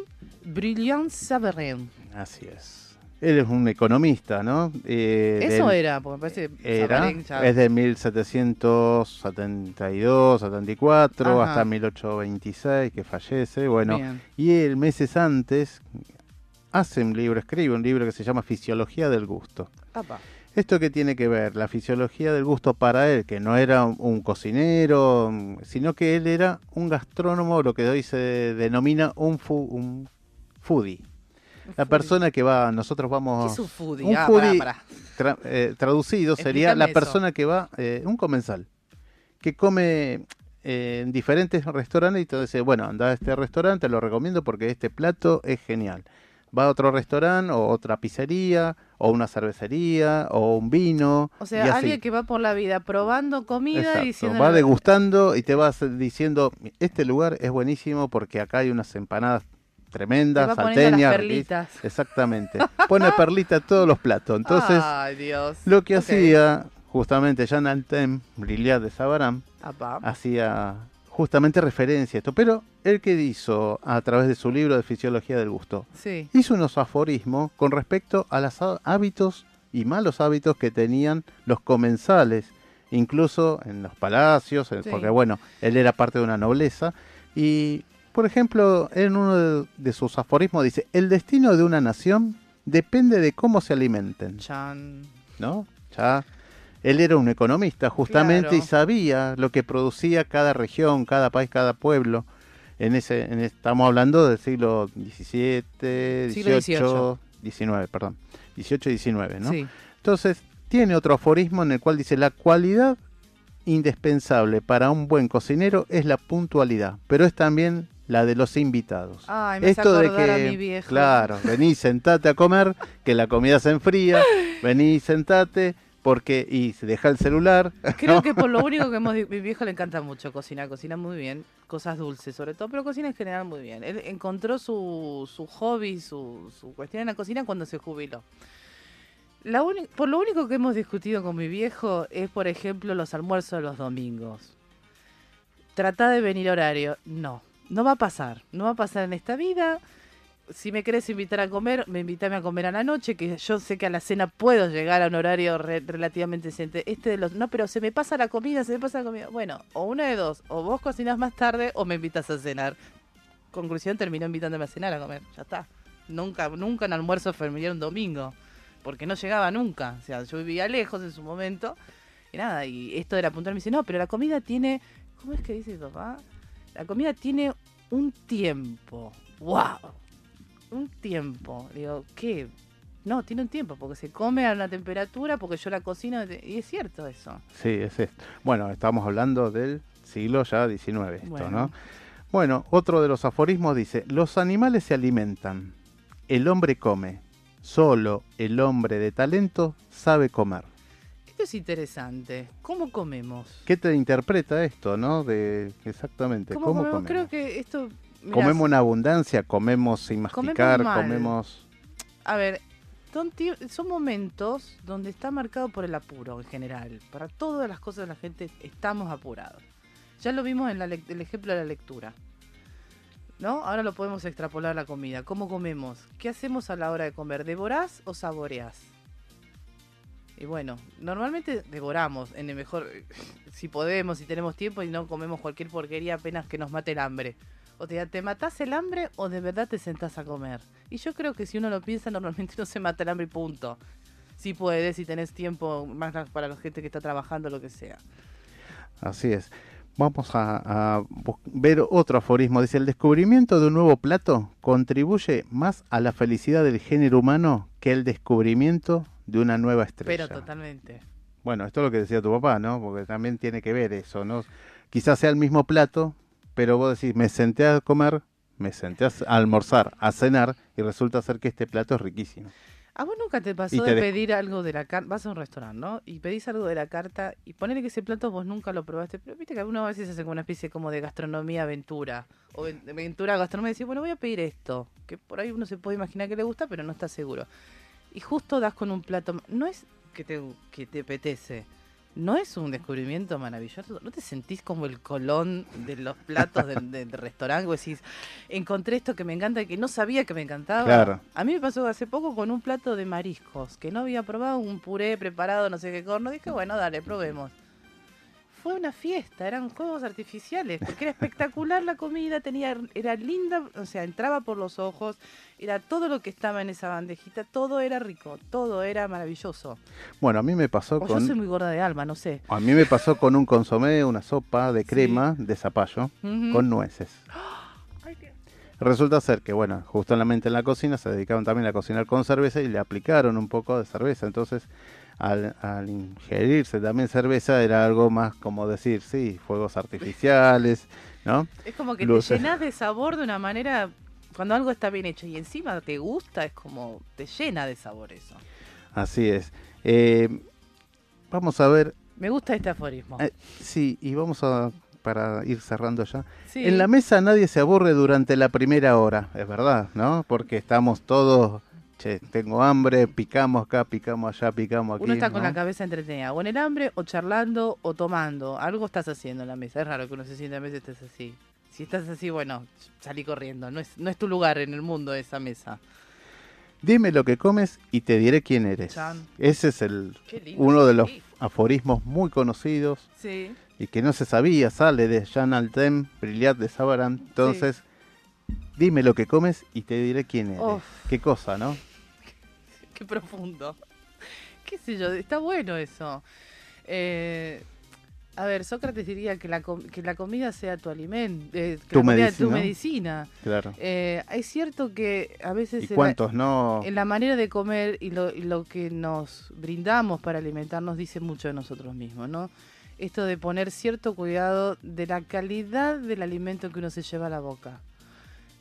Brillant Savarin. Así es. Él es un economista, ¿no? Eh, Eso del- era, porque me parece Era, ya- es de 1772, 74 Ajá. hasta 1826 que fallece. Bueno, Bien. y él meses antes hace un libro, escribe un libro que se llama Fisiología del Gusto. Apa. ¿Esto qué tiene que ver? La fisiología del gusto para él, que no era un, un cocinero, sino que él era un gastrónomo, lo que hoy se denomina un, fu- un foodie. La persona que va, nosotros vamos... ¿Qué es un foodie? Un Ah, foodie, tra- eh, traducido, sería la eso. persona que va, eh, un comensal, que come eh, en diferentes restaurantes y te dice, bueno, anda a este restaurante, lo recomiendo porque este plato es genial. Va a otro restaurante o otra pizzería o una cervecería o un vino. O y sea, así. alguien que va por la vida probando comida Exacto, y diciendo... Va degustando y te vas diciendo, este lugar es buenísimo porque acá hay unas empanadas las riquísimas". perlitas. Exactamente. Pone perlita a todos los platos. Entonces, Ay, Dios. lo que hacía justamente Jean Altem, Brillat de Savarin, Apa. hacía justamente referencia a esto. Pero él que hizo a través de su libro de Fisiología del Gusto, Sí. hizo unos aforismos con respecto a los há- hábitos y malos hábitos que tenían los comensales, incluso en los palacios, Sí. porque bueno, él era parte de una nobleza. Y, por ejemplo, en uno de, de sus aforismos dice, el destino de una nación depende de cómo se alimenten. Chan. ¿No? Ya. Él era un economista justamente y sabía lo que producía cada región, cada país, cada pueblo. En ese, en, estamos hablando del siglo XVII, XVIII, XIX, perdón, XVIII y XIX, ¿no? Sí. Entonces, tiene otro aforismo en el cual dice, la cualidad indispensable para un buen cocinero es la puntualidad, pero es también la de los invitados. Ay, me hace acordar a mi viejo. claro, vení, sentate a comer, que la comida se enfría, vení, sentate, porque, y se deja el celular. Creo ¿no? que por lo único que hemos... Mi viejo le encanta mucho cocinar, cocina muy bien, cosas dulces sobre todo, pero cocina en general muy bien. Él encontró su, su hobby, su, su cuestión en la cocina cuando se jubiló. La por lo único que hemos discutido con mi viejo es, por ejemplo, los almuerzos de los domingos. Trata de venir horario. No, no va a pasar. No va a pasar en esta vida. Si me querés invitar a comer, me invítame a comer a la noche, que yo sé que a la cena puedo llegar a un horario re- relativamente decente. Este de los... No, pero se me pasa la comida, se me pasa la comida. Bueno, o una de dos. O vos cocinás más tarde o me invitas a cenar. Conclusión, terminó invitándome a cenar a comer. Ya está. Nunca, nunca en almuerzo familiar un domingo. Porque no llegaba nunca. O sea, yo vivía lejos en su momento. Y nada, y esto era puntual. Me dice, no, pero la comida tiene... ¿Cómo es que dice papá? La comida tiene un tiempo. ¡Wow! Un tiempo. Digo, ¿qué? No, tiene un tiempo, porque se come a una temperatura, porque yo la cocino. Y es cierto eso. Sí, es esto. Bueno, estamos hablando del siglo ya XIX, esto, Bueno. ¿no? Bueno, otro de los aforismos dice, los animales se alimentan, el hombre come, solo el hombre de talento sabe comer. Es interesante. ¿Cómo comemos? ¿Qué te interpreta esto, no? De exactamente, ¿Cómo, ¿cómo, comemos? comemos? Creo que esto... mirá, Comemos en abundancia, comemos sin masticar, comemos... A ver, son, momentos donde está marcado por el apuro en general. Para todas las cosas de la gente estamos apurados. Ya lo vimos en la el ejemplo de la lectura. ¿No? Ahora lo podemos extrapolar a la comida. ¿Cómo comemos? ¿Qué hacemos a la hora de comer? ¿Devorás o saboreás? Y bueno, normalmente devoramos, en el mejor, si podemos, si tenemos tiempo y no comemos cualquier porquería apenas que nos mate el hambre. O sea, ¿te matás el hambre o de verdad te sentás a comer? Y yo creo que si uno lo piensa, normalmente no se mata el hambre y punto. Si puedes, si tenés tiempo, más para la gente que está trabajando, lo que sea. Así es. Vamos a, ver otro aforismo. Dice, el descubrimiento de un nuevo plato contribuye más a la felicidad del género humano que el descubrimiento de una nueva estrella. Pero totalmente. Bueno, esto es lo que decía tu papá, ¿no? Porque también tiene que ver eso, ¿no? Quizás sea el mismo plato, pero vos decís, me senté a comer, me senté a almorzar, a cenar, y resulta ser que este plato es riquísimo. ¿A vos nunca te pasó te de pedir algo de la carta? Vas a un restaurante, ¿no? Y pedís algo de la carta y ponele que ese plato vos nunca lo probaste. Pero viste que algunas veces hacen como una especie como de gastronomía aventura. O ven- aventura gastronomía. Y decís, bueno, voy a pedir esto. Que por ahí uno se puede imaginar que le gusta, pero no está seguro. Y justo das con un plato. No es que te, que te apetece. No es un descubrimiento maravilloso. ¿No te sentís como el colón de los platos del, del restaurante? Vos decís, encontré esto que me encanta que no sabía que me encantaba. Claro. A mí me pasó hace poco con un plato de mariscos, que no había probado, un puré preparado, no sé qué corno. Dije, bueno, dale, probemos. Fue una fiesta, eran juegos artificiales, porque era espectacular la comida, tenía, era linda, o sea, entraba por los ojos, era todo lo que estaba en esa bandejita, todo era rico, todo era maravilloso. Bueno, a mí me pasó O yo con... soy muy gorda de alma, no sé. A mí me pasó con un consomé, una sopa de crema de zapallo con nueces. Resulta ser que, bueno, justamente en la cocina se dedicaban también a cocinar con cerveza y le aplicaron un poco de cerveza. Entonces, al, al ingerirse también cerveza era algo más como decir, sí, fuegos artificiales, ¿no? Es como que Luces. te llenas de sabor de una manera, cuando algo está bien hecho y encima te gusta, es como te llena de sabor eso. Así es. Eh, vamos a ver, Me gusta este aforismo. eh, sí, y vamos a, para ir cerrando ya. Sí. En la mesa nadie se aburre durante la primera hora, es verdad, ¿no? Porque estamos todos, che, tengo hambre, picamos acá, picamos allá, picamos aquí. Uno está con ¿no? la cabeza entretenida, o en el hambre, o charlando, o tomando. Algo estás haciendo en la mesa. Es raro que uno se sienta en la mesa y estés así. Si estás así, bueno, salí corriendo. No es, no es tu lugar en el mundo esa mesa. Dime lo que comes y te diré quién eres. Chan. Ese es el uno de los aforismos muy conocidos Sí. y que no se sabía, sale de Jean Altem, Brillat de Savaran. Entonces, dime lo que comes y te diré quién eres. Uf. Qué cosa, ¿no? Qué profundo. Qué sé yo, está bueno eso. Eh, a ver, Sócrates diría que la, com- que la comida sea tu alimento, que Tu la medicina. tu medicina. Claro. Eh, es cierto que a veces ¿Y en la- no? en la manera de comer y lo, y lo que nos brindamos para alimentarnos dice mucho de nosotros mismos, ¿no? Esto de poner cierto cuidado de la calidad del alimento que uno se lleva a la boca.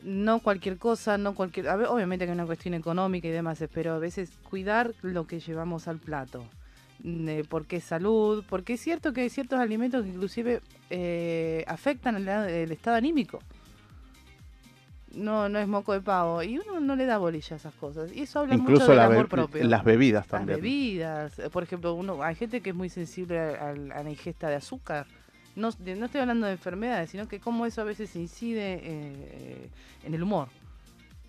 No cualquier cosa, no cualquier... a ver, obviamente que hay una cuestión económica y demás, pero a veces cuidar lo que llevamos al plato. Mm, eh, porque es salud, porque es cierto que hay ciertos alimentos que inclusive eh, afectan el, el estado anímico no, no es moco de pavo. Y uno no le da bolilla a esas cosas. Y eso habla Incluso mucho del amor propio. las bebidas Las también. bebidas. Eh, Por ejemplo, uno hay gente que es muy sensible a, a- a la ingesta de azúcar. No, de- no estoy hablando de enfermedades, sino que cómo eso a veces incide eh, eh, en el humor.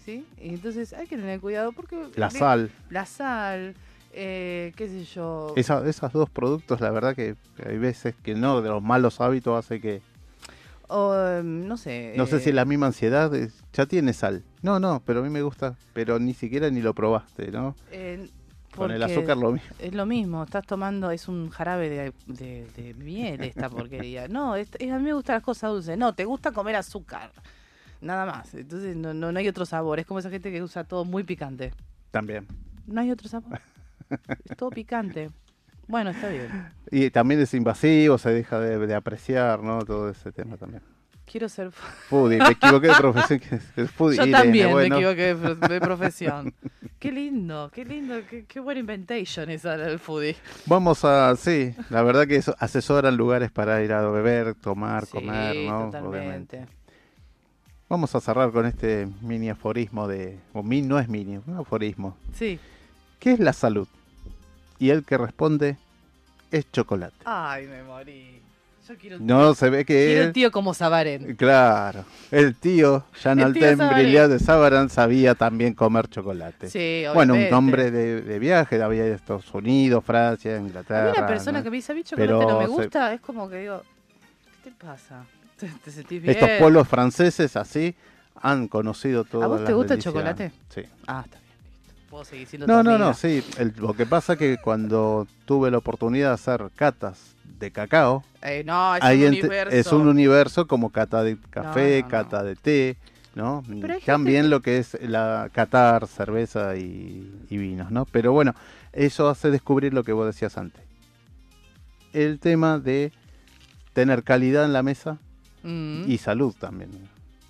¿Sí? Y entonces hay que tener cuidado porque... La de- sal. La sal, eh, qué sé yo. Esa, esos dos productos, la verdad que hay veces que no, de los malos hábitos hace que... O, em, no sé. No sé eh, si la misma ansiedad ya tiene sal. No, no, pero a mí me gusta, pero ni siquiera ni lo probaste, ¿no? Eh, Con el azúcar lo mismo. Es lo mismo, estás tomando, es un jarabe de, de- de miel esta porquería. No, es, es- a mí me gustan las cosas dulces. No, te gusta comer azúcar. Nada más. Entonces no, no, no hay otro sabor. Es como esa gente que usa todo muy picante. También. No hay otro sabor. es todo picante. Bueno, está bien. Y también es invasivo, se deja de, de apreciar, ¿no? Todo ese tema también. Quiero ser foodie. Me equivoqué de profesión. Foodie. Yo Irene, también bueno. me equivoqué de, pro- de profesión. qué lindo, qué lindo, qué, qué buena inventation esa del foodie. Vamos a, sí, la verdad que eso, asesoran lugares para ir a beber, tomar, comer, ¿no? totalmente. Obviamente. Vamos a cerrar con este mini aforismo de, o no es mini, un aforismo. Sí. ¿Qué es la salud? Y el que responde es chocolate. Ay, me morí. Yo quiero un No, tío- se ve que Quiero él- un tío como Sabaren. Claro, el tío Jean El tío Sabarén. Brillat de Sabaran sabía también comer chocolate. Sí, bueno, un obviamente. hombre de, de viaje, había a Estados Unidos, Francia, A Inglaterra. mí una persona ¿no? que me dice, a mí chocolate Pero no me se- gusta, es como que digo, ¿qué te pasa? ¿Te, te sentís bien? Estos pueblos franceses así han conocido todo. ¿A vos te gusta el chocolate? Sí. Ah, está bien, listo. Puedo seguir siendo No, no, amiga. no, sí. El- lo que pasa que cuando tuve la oportunidad de hacer catas de cacao, Eh, no, es ahí un universo. es un universo como cata de café, no, no. cata de té, ¿no? Gente También lo que es la catar, cerveza y, y vinos, ¿no? Pero bueno, eso hace descubrir lo que vos decías antes. El tema de tener calidad en la mesa Mm. y salud también.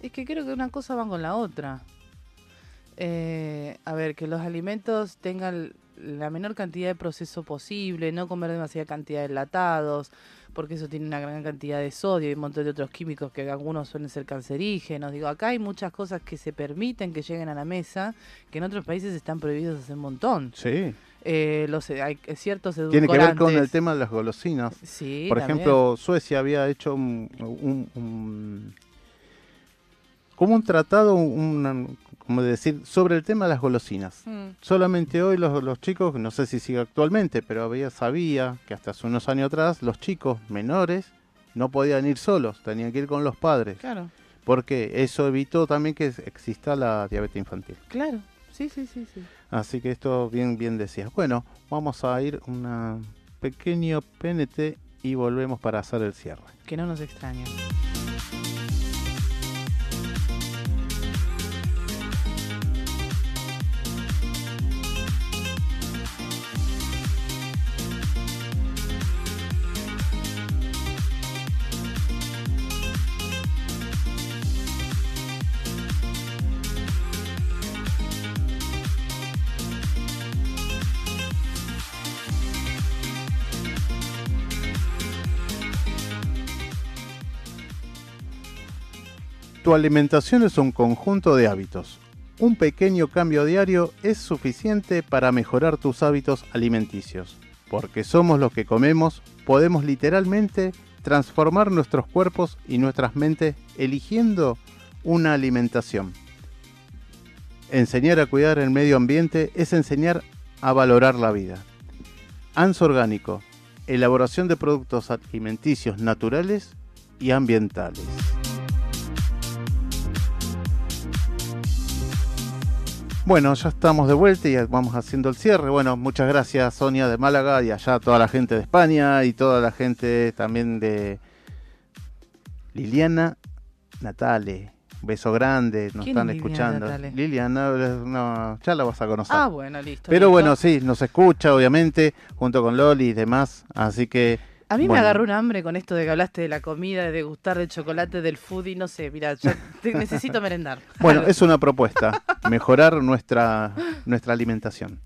Es que creo que una cosa va con la otra. Eh, a ver, que los alimentos tengan la menor cantidad de proceso posible, no comer demasiada cantidad de enlatados, porque eso tiene una gran cantidad de sodio y un montón de otros químicos que algunos suelen ser cancerígenos. Digo, acá hay muchas cosas que se permiten que lleguen a la mesa, que en otros países están prohibidos hace un montón. Sí. Eh, los, hay ciertos Tiene que edulcorantes. ver con el tema de las golosinas. Sí, Por también. ejemplo, Suecia había hecho un, un- un- como un tratado, un, como decir, sobre el tema de las golosinas. Mm. Solamente hoy los, los chicos, no sé si sigue actualmente, pero había sabía que hasta hace unos años atrás los chicos menores no podían ir solos, tenían que ir con los padres. Claro, Porque eso evitó también que exista la diabetes infantil. claro. Sí, sí, sí, sí. Así que esto bien, bien decías. Bueno, vamos a ir un pequeño PNT y volvemos para hacer el cierre. Que no nos extrañen. Tu alimentación es un conjunto de hábitos. Un pequeño cambio diario es suficiente para mejorar tus hábitos alimenticios. Porque somos lo que comemos, podemos literalmente transformar nuestros cuerpos y nuestras mentes eligiendo una alimentación. Enseñar a cuidar el medio ambiente es enseñar a valorar la vida. ANS Orgánico, elaboración de productos alimenticios naturales y ambientales. Bueno, ya estamos de vuelta y vamos haciendo el cierre. Bueno, muchas gracias Sonia de Málaga y allá toda la gente de España y toda la gente también de Liliana Natale. Beso grande, nos ¿Quién están es escuchando. Natale? Liliana, eh, no, ya la vas a conocer. Ah, bueno, listo. Pero listo. bueno, sí, nos escucha obviamente, junto con Loli y demás. Así que... A mí me agarró un hambre con esto de que hablaste de la comida, de gustar del chocolate, del foodie, no sé, mira, ya te- necesito merendar. Bueno, es una propuesta, mejorar nuestra, nuestra alimentación.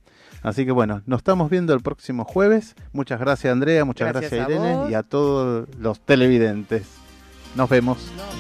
Así que bueno, nos estamos viendo el próximo jueves. Muchas gracias Andrea, muchas Gracias gracias, a Irene vos. y a todos los televidentes. Nos vemos. No.